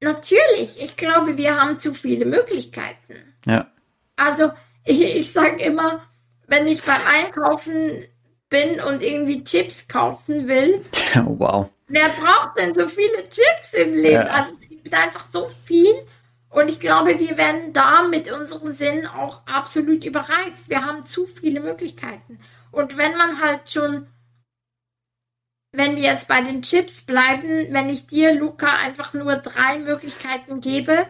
Natürlich, ich glaube, wir haben zu viele Möglichkeiten. Ja. Also, ich, ich sage immer, wenn ich beim Einkaufen bin und irgendwie Chips kaufen will. [LAUGHS] Oh, wow. Wer braucht denn so viele Chips im Leben? Ja. Also, es gibt einfach so viel. Und ich glaube, wir werden da mit unseren Sinnen auch absolut überreizt. Wir haben zu viele Möglichkeiten. Und wenn man halt schon wenn wir jetzt bei den Chips bleiben, wenn ich dir, Luca, einfach nur drei Möglichkeiten gebe,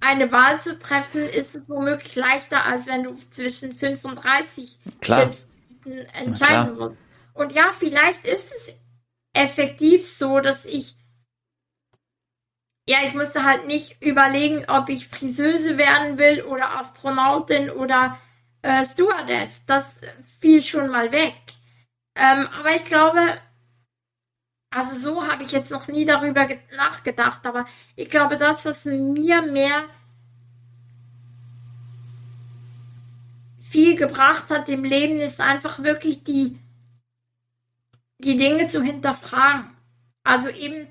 eine Wahl zu treffen, ist es womöglich leichter, als wenn du zwischen 35 klar. Chips entscheiden musst. Und ja, vielleicht ist es effektiv so, dass ich ja, ich musste halt nicht überlegen, ob ich Friseuse werden will oder Astronautin oder äh, Stewardess. Das fiel schon mal weg. Ähm, aber ich glaube, also so habe ich jetzt noch nie darüber nachgedacht, aber ich glaube, das, was mir mehr viel gebracht hat im Leben, ist einfach wirklich die, die Dinge zu hinterfragen. Also eben,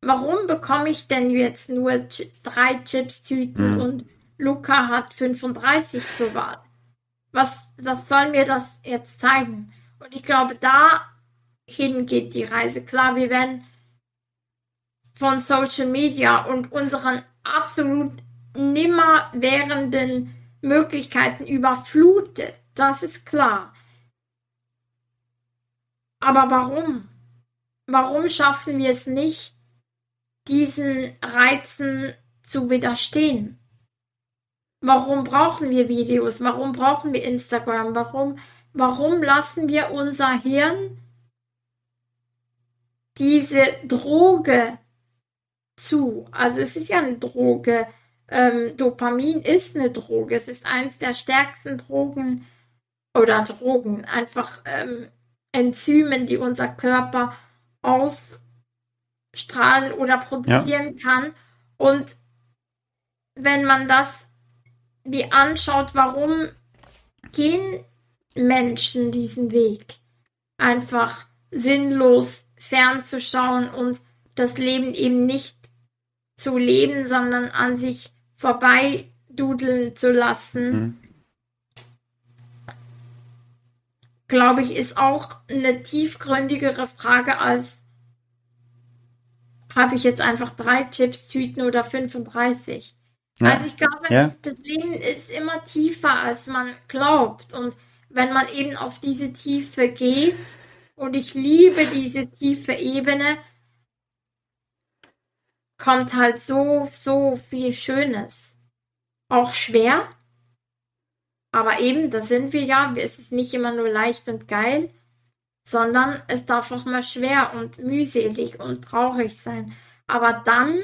warum bekomme ich denn jetzt nur drei Chips-Tüten mhm. und Luca hat 35 zur Wahl? Was, was soll mir das jetzt zeigen? Und ich glaube, dahin geht die Reise. Klar, wir werden von Social Media und unseren absolut nimmer währenden Möglichkeiten überflutet. Das ist klar. Aber warum? Warum schaffen wir es nicht, diesen Reizen zu widerstehen? Warum brauchen wir Videos? Warum brauchen wir Instagram? Warum warum lassen wir unser Hirn diese Droge zu? Also es ist ja eine Droge. Ähm, Dopamin ist eine Droge. Es ist eines der stärksten Drogen oder Drogen, einfach ähm, Enzymen, die unser Körper ausstrahlen oder produzieren ja. kann. Und wenn man das wie anschaut, warum gehen Menschen diesen Weg. Einfach sinnlos fernzuschauen und das Leben eben nicht zu leben, sondern an sich vorbeidudeln zu lassen. Mhm. Glaube ich, ist auch eine tiefgründigere Frage als habe ich jetzt einfach drei Chips-Tüten oder 35? Ja. Also ich glaube, ja. das Leben ist immer tiefer, als man glaubt. Und wenn man eben auf diese Tiefe geht. Und ich liebe diese tiefe Ebene. Kommt halt so, so viel Schönes. Auch schwer. Aber eben, da sind wir ja. Es ist nicht immer nur leicht und geil, sondern es darf auch mal schwer und mühselig und traurig sein. Aber dann,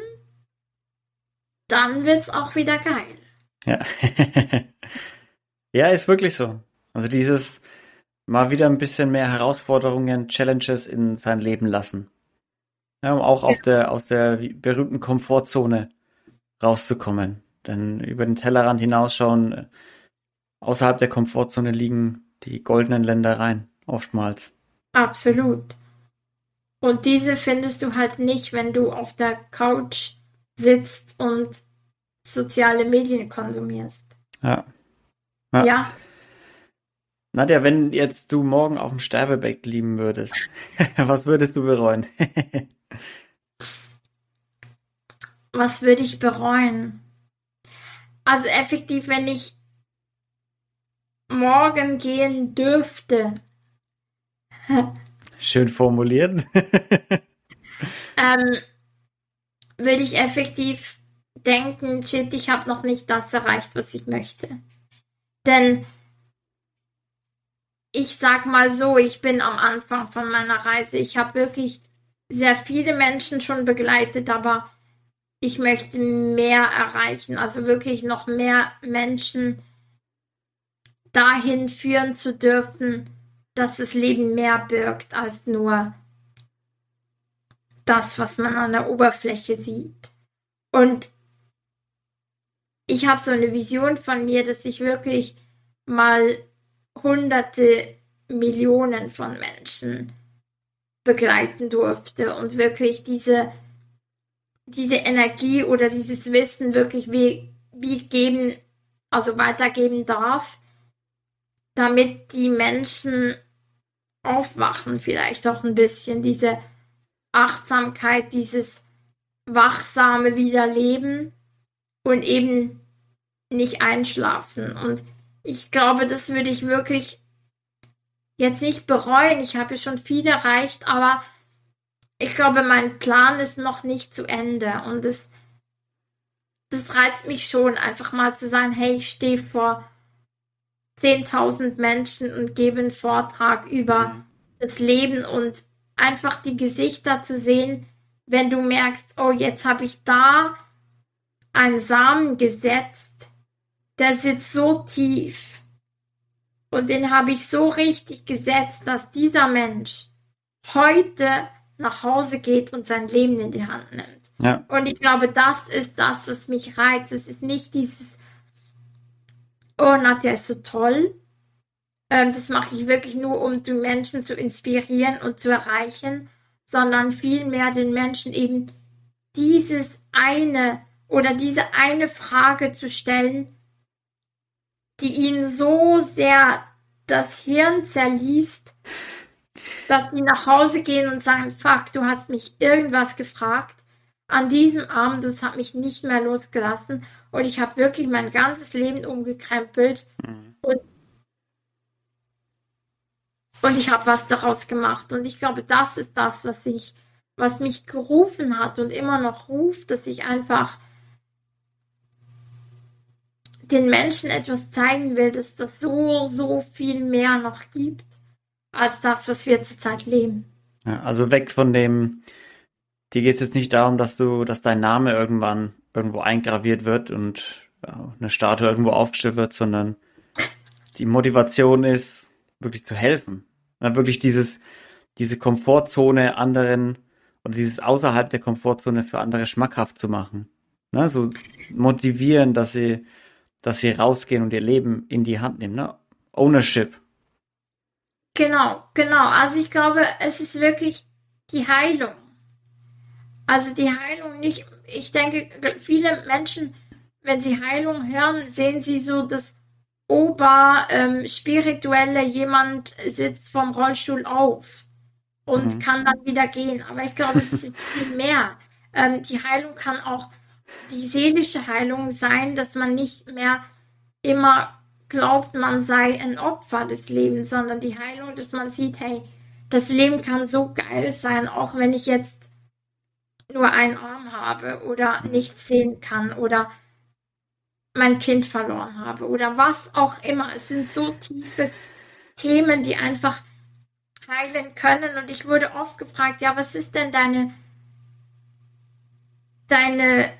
dann wird es auch wieder geil. Ja. [LAUGHS] ja, ist wirklich so. Also dieses mal wieder ein bisschen mehr Herausforderungen, Challenges in sein Leben lassen. Ja, um auch aus der, aus der berühmten Komfortzone rauszukommen. Denn über den Tellerrand hinausschauen, äh, außerhalb der Komfortzone liegen die goldenen Ländereien, oftmals. Absolut. Und diese findest du halt nicht, wenn du auf der Couch sitzt und soziale Medien konsumierst. Ja. Ja. ja. Nadja, wenn jetzt du morgen auf dem Sterbebett liegen würdest, [LAUGHS] was würdest du bereuen? [LAUGHS] was würde ich bereuen? Also effektiv, wenn ich morgen gehen dürfte. [LAUGHS] Schön formuliert. ähm, würde ich effektiv denken, shit, ich habe noch nicht das erreicht, was ich möchte. Denn ich sag mal so, ich bin am Anfang von meiner Reise. Ich habe wirklich sehr viele Menschen schon begleitet, aber ich möchte mehr erreichen, also wirklich noch mehr Menschen dahin führen zu dürfen, dass das Leben mehr birgt als nur das, was man an der Oberfläche sieht. Und ich habe so eine Vision von mir, dass ich wirklich mal hunderte Millionen von Menschen begleiten durfte und wirklich diese, diese Energie oder dieses Wissen wirklich wie, wie geben, also weitergeben darf, damit die Menschen aufwachen, vielleicht auch ein bisschen diese Achtsamkeit, dieses wachsame Wiederleben und eben nicht einschlafen. Und ich glaube, das würde ich wirklich jetzt nicht bereuen. Ich habe schon viel erreicht, aber ich glaube, mein Plan ist noch nicht zu Ende. Und das, das reizt mich schon, einfach mal zu sagen, hey, ich stehe vor 10.000 Menschen und gebe einen Vortrag über mhm. das Leben und einfach die Gesichter zu sehen, wenn du merkst, oh, jetzt habe ich da einen Samen gesetzt, der sitzt so tief und den habe ich so richtig gesetzt, dass dieser Mensch heute nach Hause geht und sein Leben in die Hand nimmt. Ja. Und ich glaube, das ist das, was mich reizt. Es ist nicht dieses, oh, Nadja ist so toll. Ähm, das mache ich wirklich nur, um die Menschen zu inspirieren und zu erreichen, sondern vielmehr den Menschen eben dieses eine oder diese eine Frage zu stellen, die ihnen so sehr das Hirn zerliest, dass sie nach Hause gehen und sagen, fuck, du hast mich irgendwas gefragt. An diesem Abend, das hat mich nicht mehr losgelassen und ich habe wirklich mein ganzes Leben umgekrempelt mhm. und, und ich habe was daraus gemacht. Und ich glaube, das ist das, was ich, was mich gerufen hat und immer noch ruft, dass ich einfach den Menschen etwas zeigen will, dass das so, so viel mehr noch gibt, als das, was wir zurzeit leben. Ja, also weg von dem, dir geht es jetzt nicht darum, dass du, dass dein Name irgendwann irgendwo eingraviert wird und eine Statue irgendwo aufgestellt wird, sondern die Motivation ist, wirklich zu helfen. Ja, wirklich dieses, diese Komfortzone anderen oder dieses außerhalb der Komfortzone für andere schmackhaft zu machen. Ne, so motivieren, dass sie dass sie rausgehen und ihr Leben in die Hand nehmen, ne? Ownership. Genau, genau. Also ich glaube, es ist wirklich die Heilung. Also die Heilung nicht, ich denke, viele Menschen, wenn sie Heilung hören, sehen sie so das Oberspirituelle, ähm, jemand sitzt vom Rollstuhl auf und mhm. kann dann wieder gehen. Aber ich glaube, es ist viel mehr. [LAUGHS] Ähm, die Heilung kann auch die seelische Heilung sein, dass man nicht mehr immer glaubt, man sei ein Opfer des Lebens, sondern die Heilung, dass man sieht, hey, das Leben kann so geil sein, auch wenn ich jetzt nur einen Arm habe oder nichts sehen kann oder mein Kind verloren habe oder was auch immer. Es sind so tiefe Themen, die einfach heilen können. Und ich wurde oft gefragt, ja, was ist denn deine, deine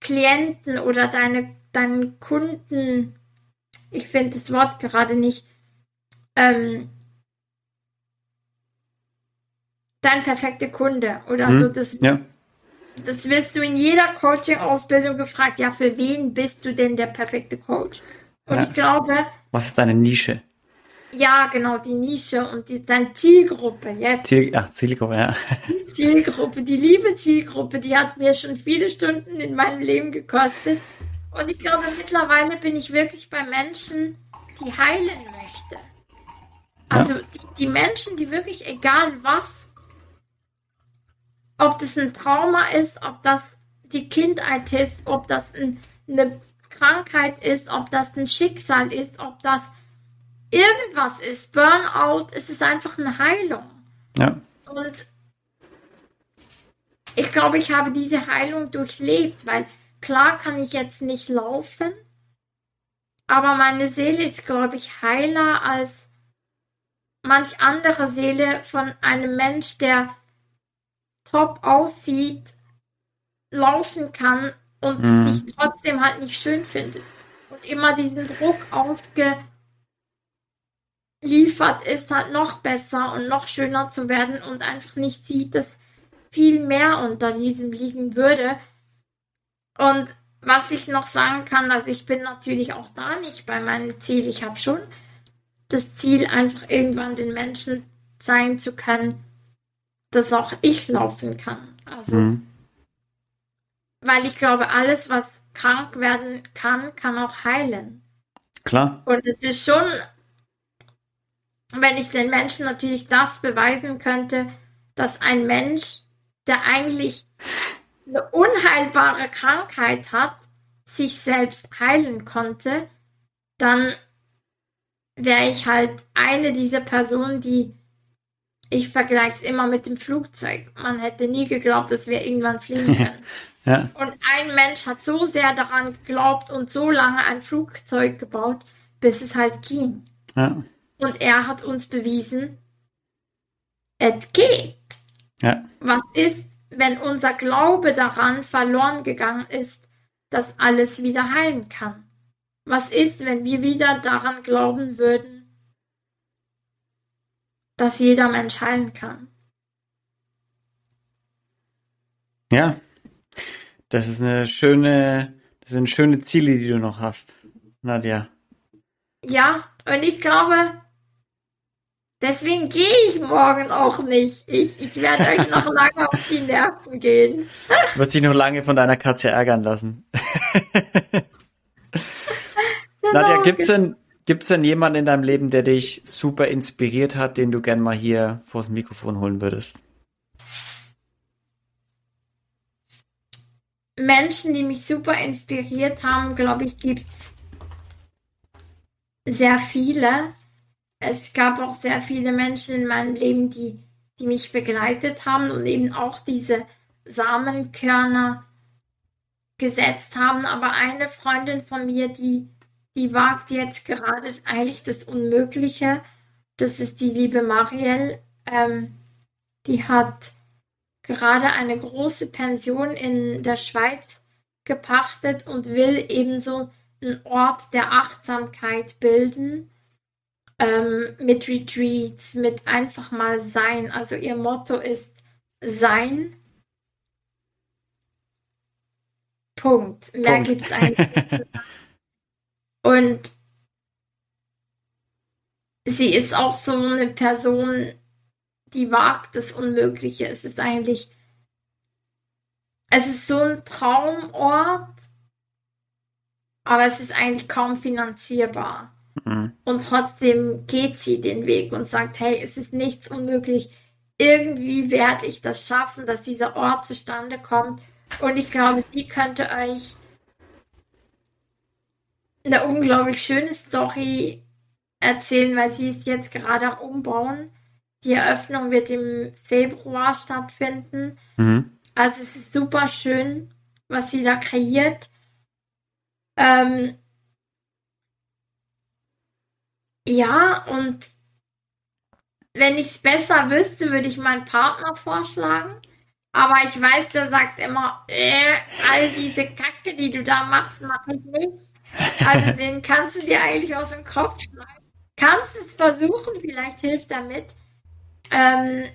Klienten oder deine, deinen Kunden, ich finde das Wort gerade nicht, ähm, dein perfekter Kunde oder hm, so. Das, ja. das wirst du in jeder Coaching-Ausbildung gefragt. Ja, für wen bist du denn der perfekte Coach? Und ja. ich glaube. Was ist deine Nische? Ja, genau, die Nische und die, dann Zielgruppe jetzt. Ziel, ach, Zielgruppe, ja. Die Zielgruppe, die liebe Zielgruppe, die hat mir schon viele Stunden in meinem Leben gekostet. Und ich glaube, mittlerweile bin ich wirklich bei Menschen, die heilen möchte. Also ja. die, die Menschen, die wirklich, egal was, ob das ein Trauma ist, ob das die Kindheit ist, ob das ein, eine Krankheit ist, ob das ein Schicksal ist, ob das irgendwas ist, Burnout, es ist einfach eine Heilung. Ja. Und ich glaube, ich habe diese Heilung durchlebt, weil klar kann ich jetzt nicht laufen, aber meine Seele ist, glaube ich, heiler als manch andere Seele von einem Mensch, der top aussieht, laufen kann und mhm. sich trotzdem halt nicht schön findet. Und immer diesen Druck ausgeliefert ist, halt noch besser und noch schöner zu werden und einfach nicht sieht, dass viel mehr unter diesem liegen würde. Und was ich noch sagen kann, also ich bin natürlich auch da nicht bei meinem Ziel. Ich habe schon das Ziel, einfach irgendwann den Menschen zeigen zu können, dass auch ich laufen kann. Also, mhm. weil ich glaube, alles, was krank werden kann, kann auch heilen. Klar. Und es ist schon, wenn ich den Menschen natürlich das beweisen könnte, dass ein Mensch, der eigentlich eine unheilbare Krankheit hat, sich selbst heilen konnte, dann wäre ich halt eine dieser Personen, die ich vergleiche es immer mit dem Flugzeug. Man hätte nie geglaubt, dass wir irgendwann fliegen [LAUGHS] können. ja. Und ein Mensch hat so sehr daran geglaubt und so lange ein Flugzeug gebaut, bis es halt ging. Ja. Und er hat uns bewiesen, es geht. Ja. Was ist, wenn unser Glaube daran verloren gegangen ist, dass alles wieder heilen kann? Was ist, wenn wir wieder daran glauben würden, dass jeder Mensch heilen kann. Ja, das ist eine schöne, das sind schöne Ziele, die du noch hast, Nadja. Ja, und ich glaube, deswegen gehe ich morgen auch nicht. Ich, ich werde euch noch [LAUGHS] lange auf die Nerven gehen. Du wirst dich noch lange von deiner Katze ärgern lassen. [LAUGHS] genau, Nadja, gibt's denn, Gibt es denn jemanden in deinem Leben, der dich super inspiriert hat, den du gern mal hier vors Mikrofon holen würdest? Menschen, die mich super inspiriert haben, glaube ich, gibt es sehr viele. Es gab auch sehr viele Menschen in meinem Leben, die, die mich begleitet haben und eben auch diese Samenkörner gesetzt haben. Aber eine Freundin von mir, die die wagt jetzt gerade eigentlich das Unmögliche. Das ist die liebe Marielle. Ähm, die hat gerade eine große Pension in der Schweiz gepachtet und will ebenso einen Ort der Achtsamkeit bilden. Ähm, mit Retreats, mit einfach mal sein. Also ihr Motto ist sein. Punkt. Mehr Punkt. gibt es eigentlich [LAUGHS] Und sie ist auch so eine Person, die wagt das Unmögliche. Es ist eigentlich, es ist so ein Traumort, aber es ist eigentlich kaum finanzierbar. Mhm. Und trotzdem geht sie den Weg und sagt, hey, es ist nichts unmöglich. Irgendwie werde ich das schaffen, dass dieser Ort zustande kommt. Und ich glaube, sie könnte euch eine unglaublich schöne Story erzählen, weil sie ist jetzt gerade am Umbauen. Die Eröffnung wird im Februar stattfinden. Mhm. Also es ist super schön, was sie da kreiert. Ähm, ja, und wenn ich es besser wüsste, würde ich meinen Partner vorschlagen. Aber ich weiß, der sagt immer, äh, all diese Kacke, die du da machst, mache ich nicht. Also [LAUGHS] den kannst du dir eigentlich aus dem Kopf schneiden. Kannst es versuchen, vielleicht hilft damit. Ähm,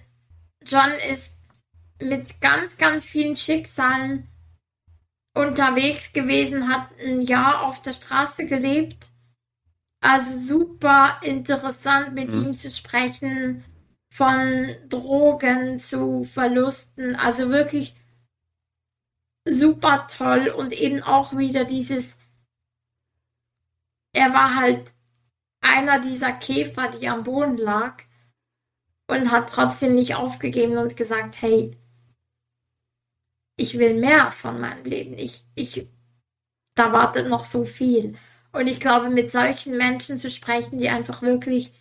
John ist mit ganz, ganz vielen Schicksalen unterwegs gewesen, hat ein Jahr auf der Straße gelebt. Also super interessant mit mhm. ihm zu sprechen, von Drogen zu Verlusten. Also wirklich super toll und eben auch wieder dieses er war halt einer dieser Käfer, die am Boden lag und hat trotzdem nicht aufgegeben und gesagt, hey, ich will mehr von meinem Leben. Ich, ich, da wartet noch so viel. Und ich glaube, mit solchen Menschen zu sprechen, die einfach wirklich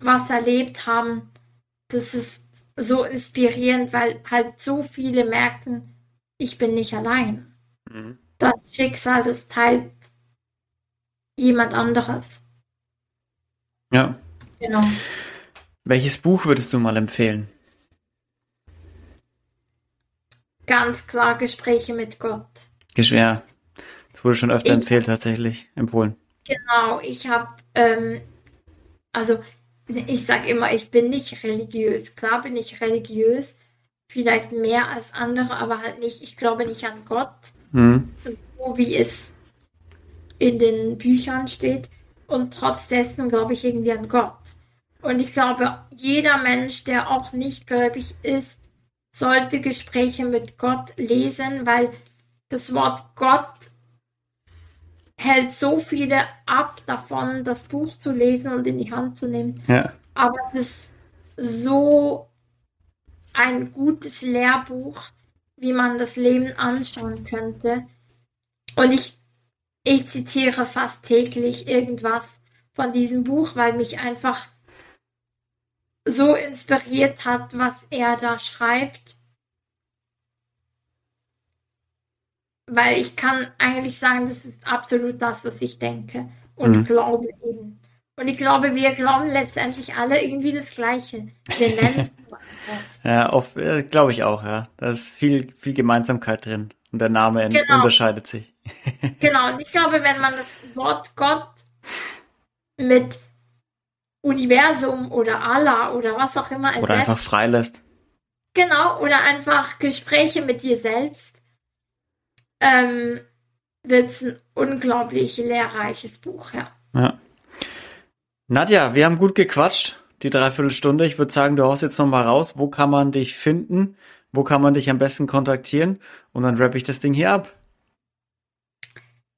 was erlebt haben, das ist so inspirierend, weil halt so viele merken, ich bin nicht allein. Mhm. Das Schicksal, das teilt jemand anderes. Ja. Genau. Welches Buch würdest du mal empfehlen? Ganz klar Gespräche mit Gott. Geschwer. Das wurde schon öfter ich, empfehlt, tatsächlich, empfohlen. Genau, ich habe, ähm, also ich sage immer, ich bin nicht religiös. Klar bin ich religiös, vielleicht mehr als andere, aber halt nicht, ich glaube nicht an Gott, mhm. so wie es in den Büchern steht. Und trotz dessen glaube ich irgendwie an Gott. Und ich glaube, jeder Mensch, der auch nicht gläubig ist, sollte Gespräche mit Gott lesen, weil das Wort Gott hält so viele ab davon, das Buch zu lesen und in die Hand zu nehmen. Ja. Aber es ist so ein gutes Lehrbuch, wie man das Leben anschauen könnte. Und ich, ich zitiere fast täglich irgendwas von diesem Buch, weil mich einfach so inspiriert hat, was er da schreibt. Weil ich kann eigentlich sagen, das ist absolut das, was ich denke und mhm. glaube eben. Und ich glaube, wir glauben letztendlich alle irgendwie das Gleiche. Wir nennen es [LAUGHS] Ja, oft, äh, glaube ich auch, ja. Da ist viel, viel Gemeinsamkeit drin. Und der Name genau. unterscheidet sich. [LAUGHS] genau. Und ich glaube, wenn man das Wort Gott mit Universum oder Allah oder was auch immer ersetzt. Oder einfach freilässt. Genau. Oder einfach Gespräche mit dir selbst ähm, wird es ein unglaublich lehrreiches Buch, ja. ja. Nadja, wir haben gut gequatscht, die Dreiviertelstunde. Ich würde sagen, du haust jetzt nochmal raus. Wo kann man dich finden? Wo kann man dich am besten kontaktieren? Und dann rappe ich das Ding hier ab.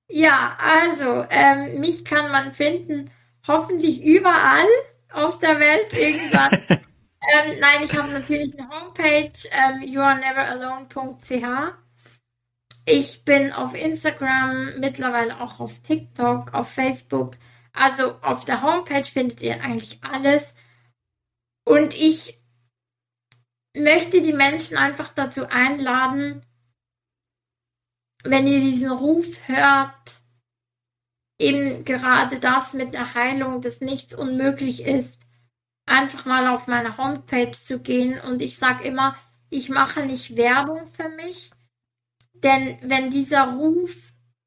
Ja, also, ähm, mich kann man finden, hoffentlich überall auf der Welt irgendwann. [LAUGHS] ähm, nein, ich habe natürlich eine Homepage, ähm, youareneveralone.ch. Ich bin auf Instagram, mittlerweile auch auf TikTok, auf Facebook. Also auf der Homepage findet ihr eigentlich alles. Und ich möchte die Menschen einfach dazu einladen, wenn ihr diesen Ruf hört, eben gerade das mit der Heilung, dass nichts unmöglich ist, einfach mal auf meine Homepage zu gehen. Und ich sage immer, ich mache nicht Werbung für mich, denn wenn dieser Ruf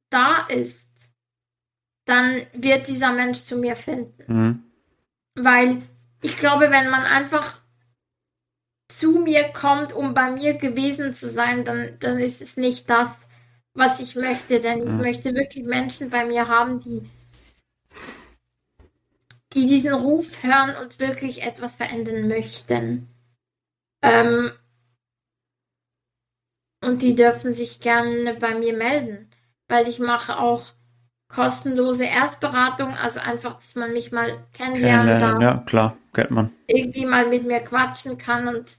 da ist, dann wird dieser Mensch zu mir finden. Mhm. Weil ich glaube, wenn man einfach zu mir kommt, um bei mir gewesen zu sein, dann, dann ist es nicht das, was ich möchte. Denn mhm. ich möchte wirklich Menschen bei mir haben, die, die diesen Ruf hören und wirklich etwas verändern möchten. Ähm, und die dürfen sich gerne bei mir melden, weil ich mache auch kostenlose Erstberatung, also einfach, dass man mich mal kennenlernen darf. Ja, klar, kennt man. Irgendwie mal mit mir quatschen kann und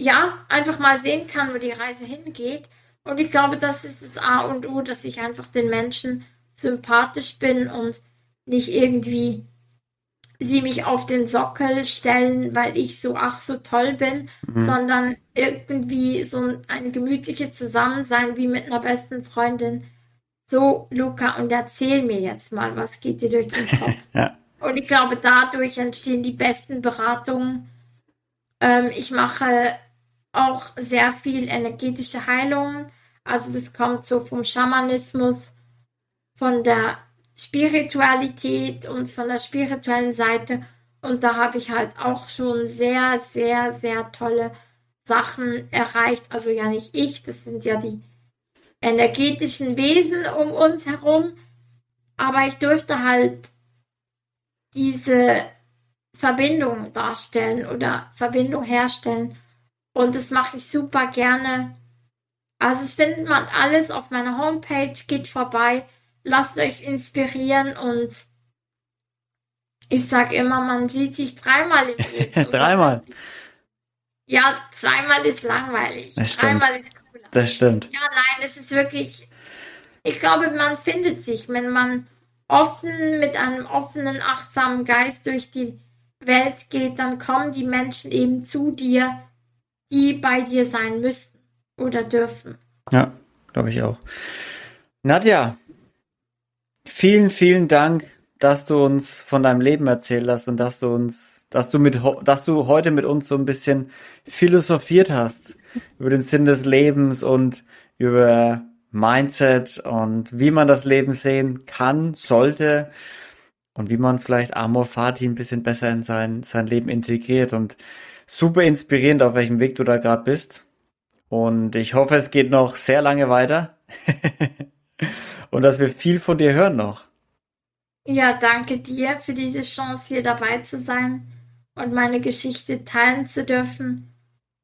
ja, einfach mal sehen kann, wo die Reise hingeht. Und ich glaube, das ist das A und O, dass ich einfach den Menschen sympathisch bin und nicht irgendwie sie mich auf den Sockel stellen, weil ich so ach so toll bin, mhm. sondern irgendwie so ein gemütliches Zusammensein wie mit einer besten Freundin. So, Luca, und erzähl mir jetzt mal, was geht dir durch den [LAUGHS] Kopf? ja. Und ich glaube, dadurch entstehen die besten Beratungen. Ähm, ich mache auch sehr viel energetische Heilung. Also das kommt so vom Schamanismus, von der Spiritualität und von der spirituellen Seite. Und da habe ich halt auch schon sehr, sehr, sehr tolle Sachen erreicht. Also ja nicht ich, das sind ja die energetischen Wesen um uns herum. Aber ich durfte halt diese Verbindung darstellen oder Verbindung herstellen. Und das mache ich super gerne. Also es findet man alles auf meiner Homepage, geht vorbei lasst euch inspirieren und ich sag immer, man sieht sich dreimal im [LAUGHS] Leben. dreimal? Ja, zweimal ist langweilig. Das stimmt. Dreimal ist cooler. Das stimmt. Ja, nein, es ist wirklich, ich glaube, man findet sich, wenn man offen, mit einem offenen, achtsamen Geist durch die Welt geht, dann kommen die Menschen eben zu dir, die bei dir sein müssten oder dürfen. Ja, glaube ich auch. Nadja, vielen, vielen Dank, dass du uns von deinem Leben erzählt hast und dass du uns, dass du mit, dass du heute mit uns so ein bisschen philosophiert hast über den Sinn des Lebens und über Mindset und wie man das Leben sehen kann, sollte und wie man vielleicht Amor Fati ein bisschen besser in sein, sein Leben integriert und super inspirierend, auf welchem Weg du da gerade bist. Und ich hoffe, es geht noch sehr lange weiter [LAUGHS] und dass wir viel von dir hören noch. Ja, danke dir für diese Chance, hier dabei zu sein und meine Geschichte teilen zu dürfen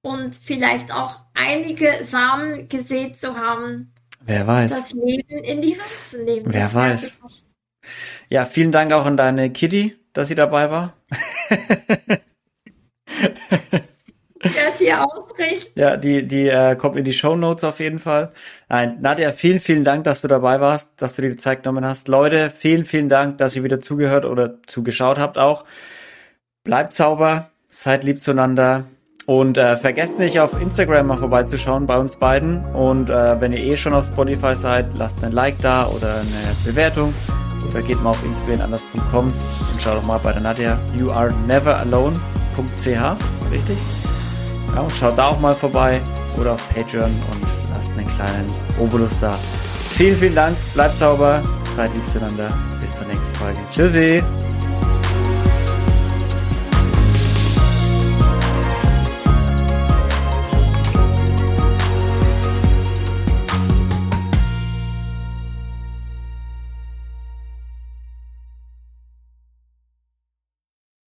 und vielleicht auch einige Samen gesät zu haben, Wer weiß. Das Leben in die Hand zu nehmen. Wer das weiß. Ja, vielen Dank auch an deine Kitty, dass sie dabei war. [LAUGHS] [LAUGHS] Ja, die ausrichten. Ja, die, die äh, kommt in die Show Notes auf jeden Fall. Nein, Nadja, vielen, vielen Dank, dass du dabei warst, dass du dir die Zeit genommen hast. Leute, vielen, vielen Dank, dass ihr wieder zugehört oder zugeschaut habt auch. Bleibt sauber, seid lieb zueinander. Und äh, vergesst nicht auf Instagram mal vorbeizuschauen bei uns beiden. Und äh, wenn ihr eh schon auf Spotify seid, lasst ein Like da oder eine Bewertung. Oder geht mal auf inspirirenanders.com und schaut doch mal bei der Nadja youareneveralone.ch. Richtig? Ja, schaut da auch mal vorbei oder auf Patreon und lasst einen kleinen Obolus da. Vielen, vielen Dank, bleibt sauber, seid lieb zueinander. Bis zur nächsten Folge. Tschüssi!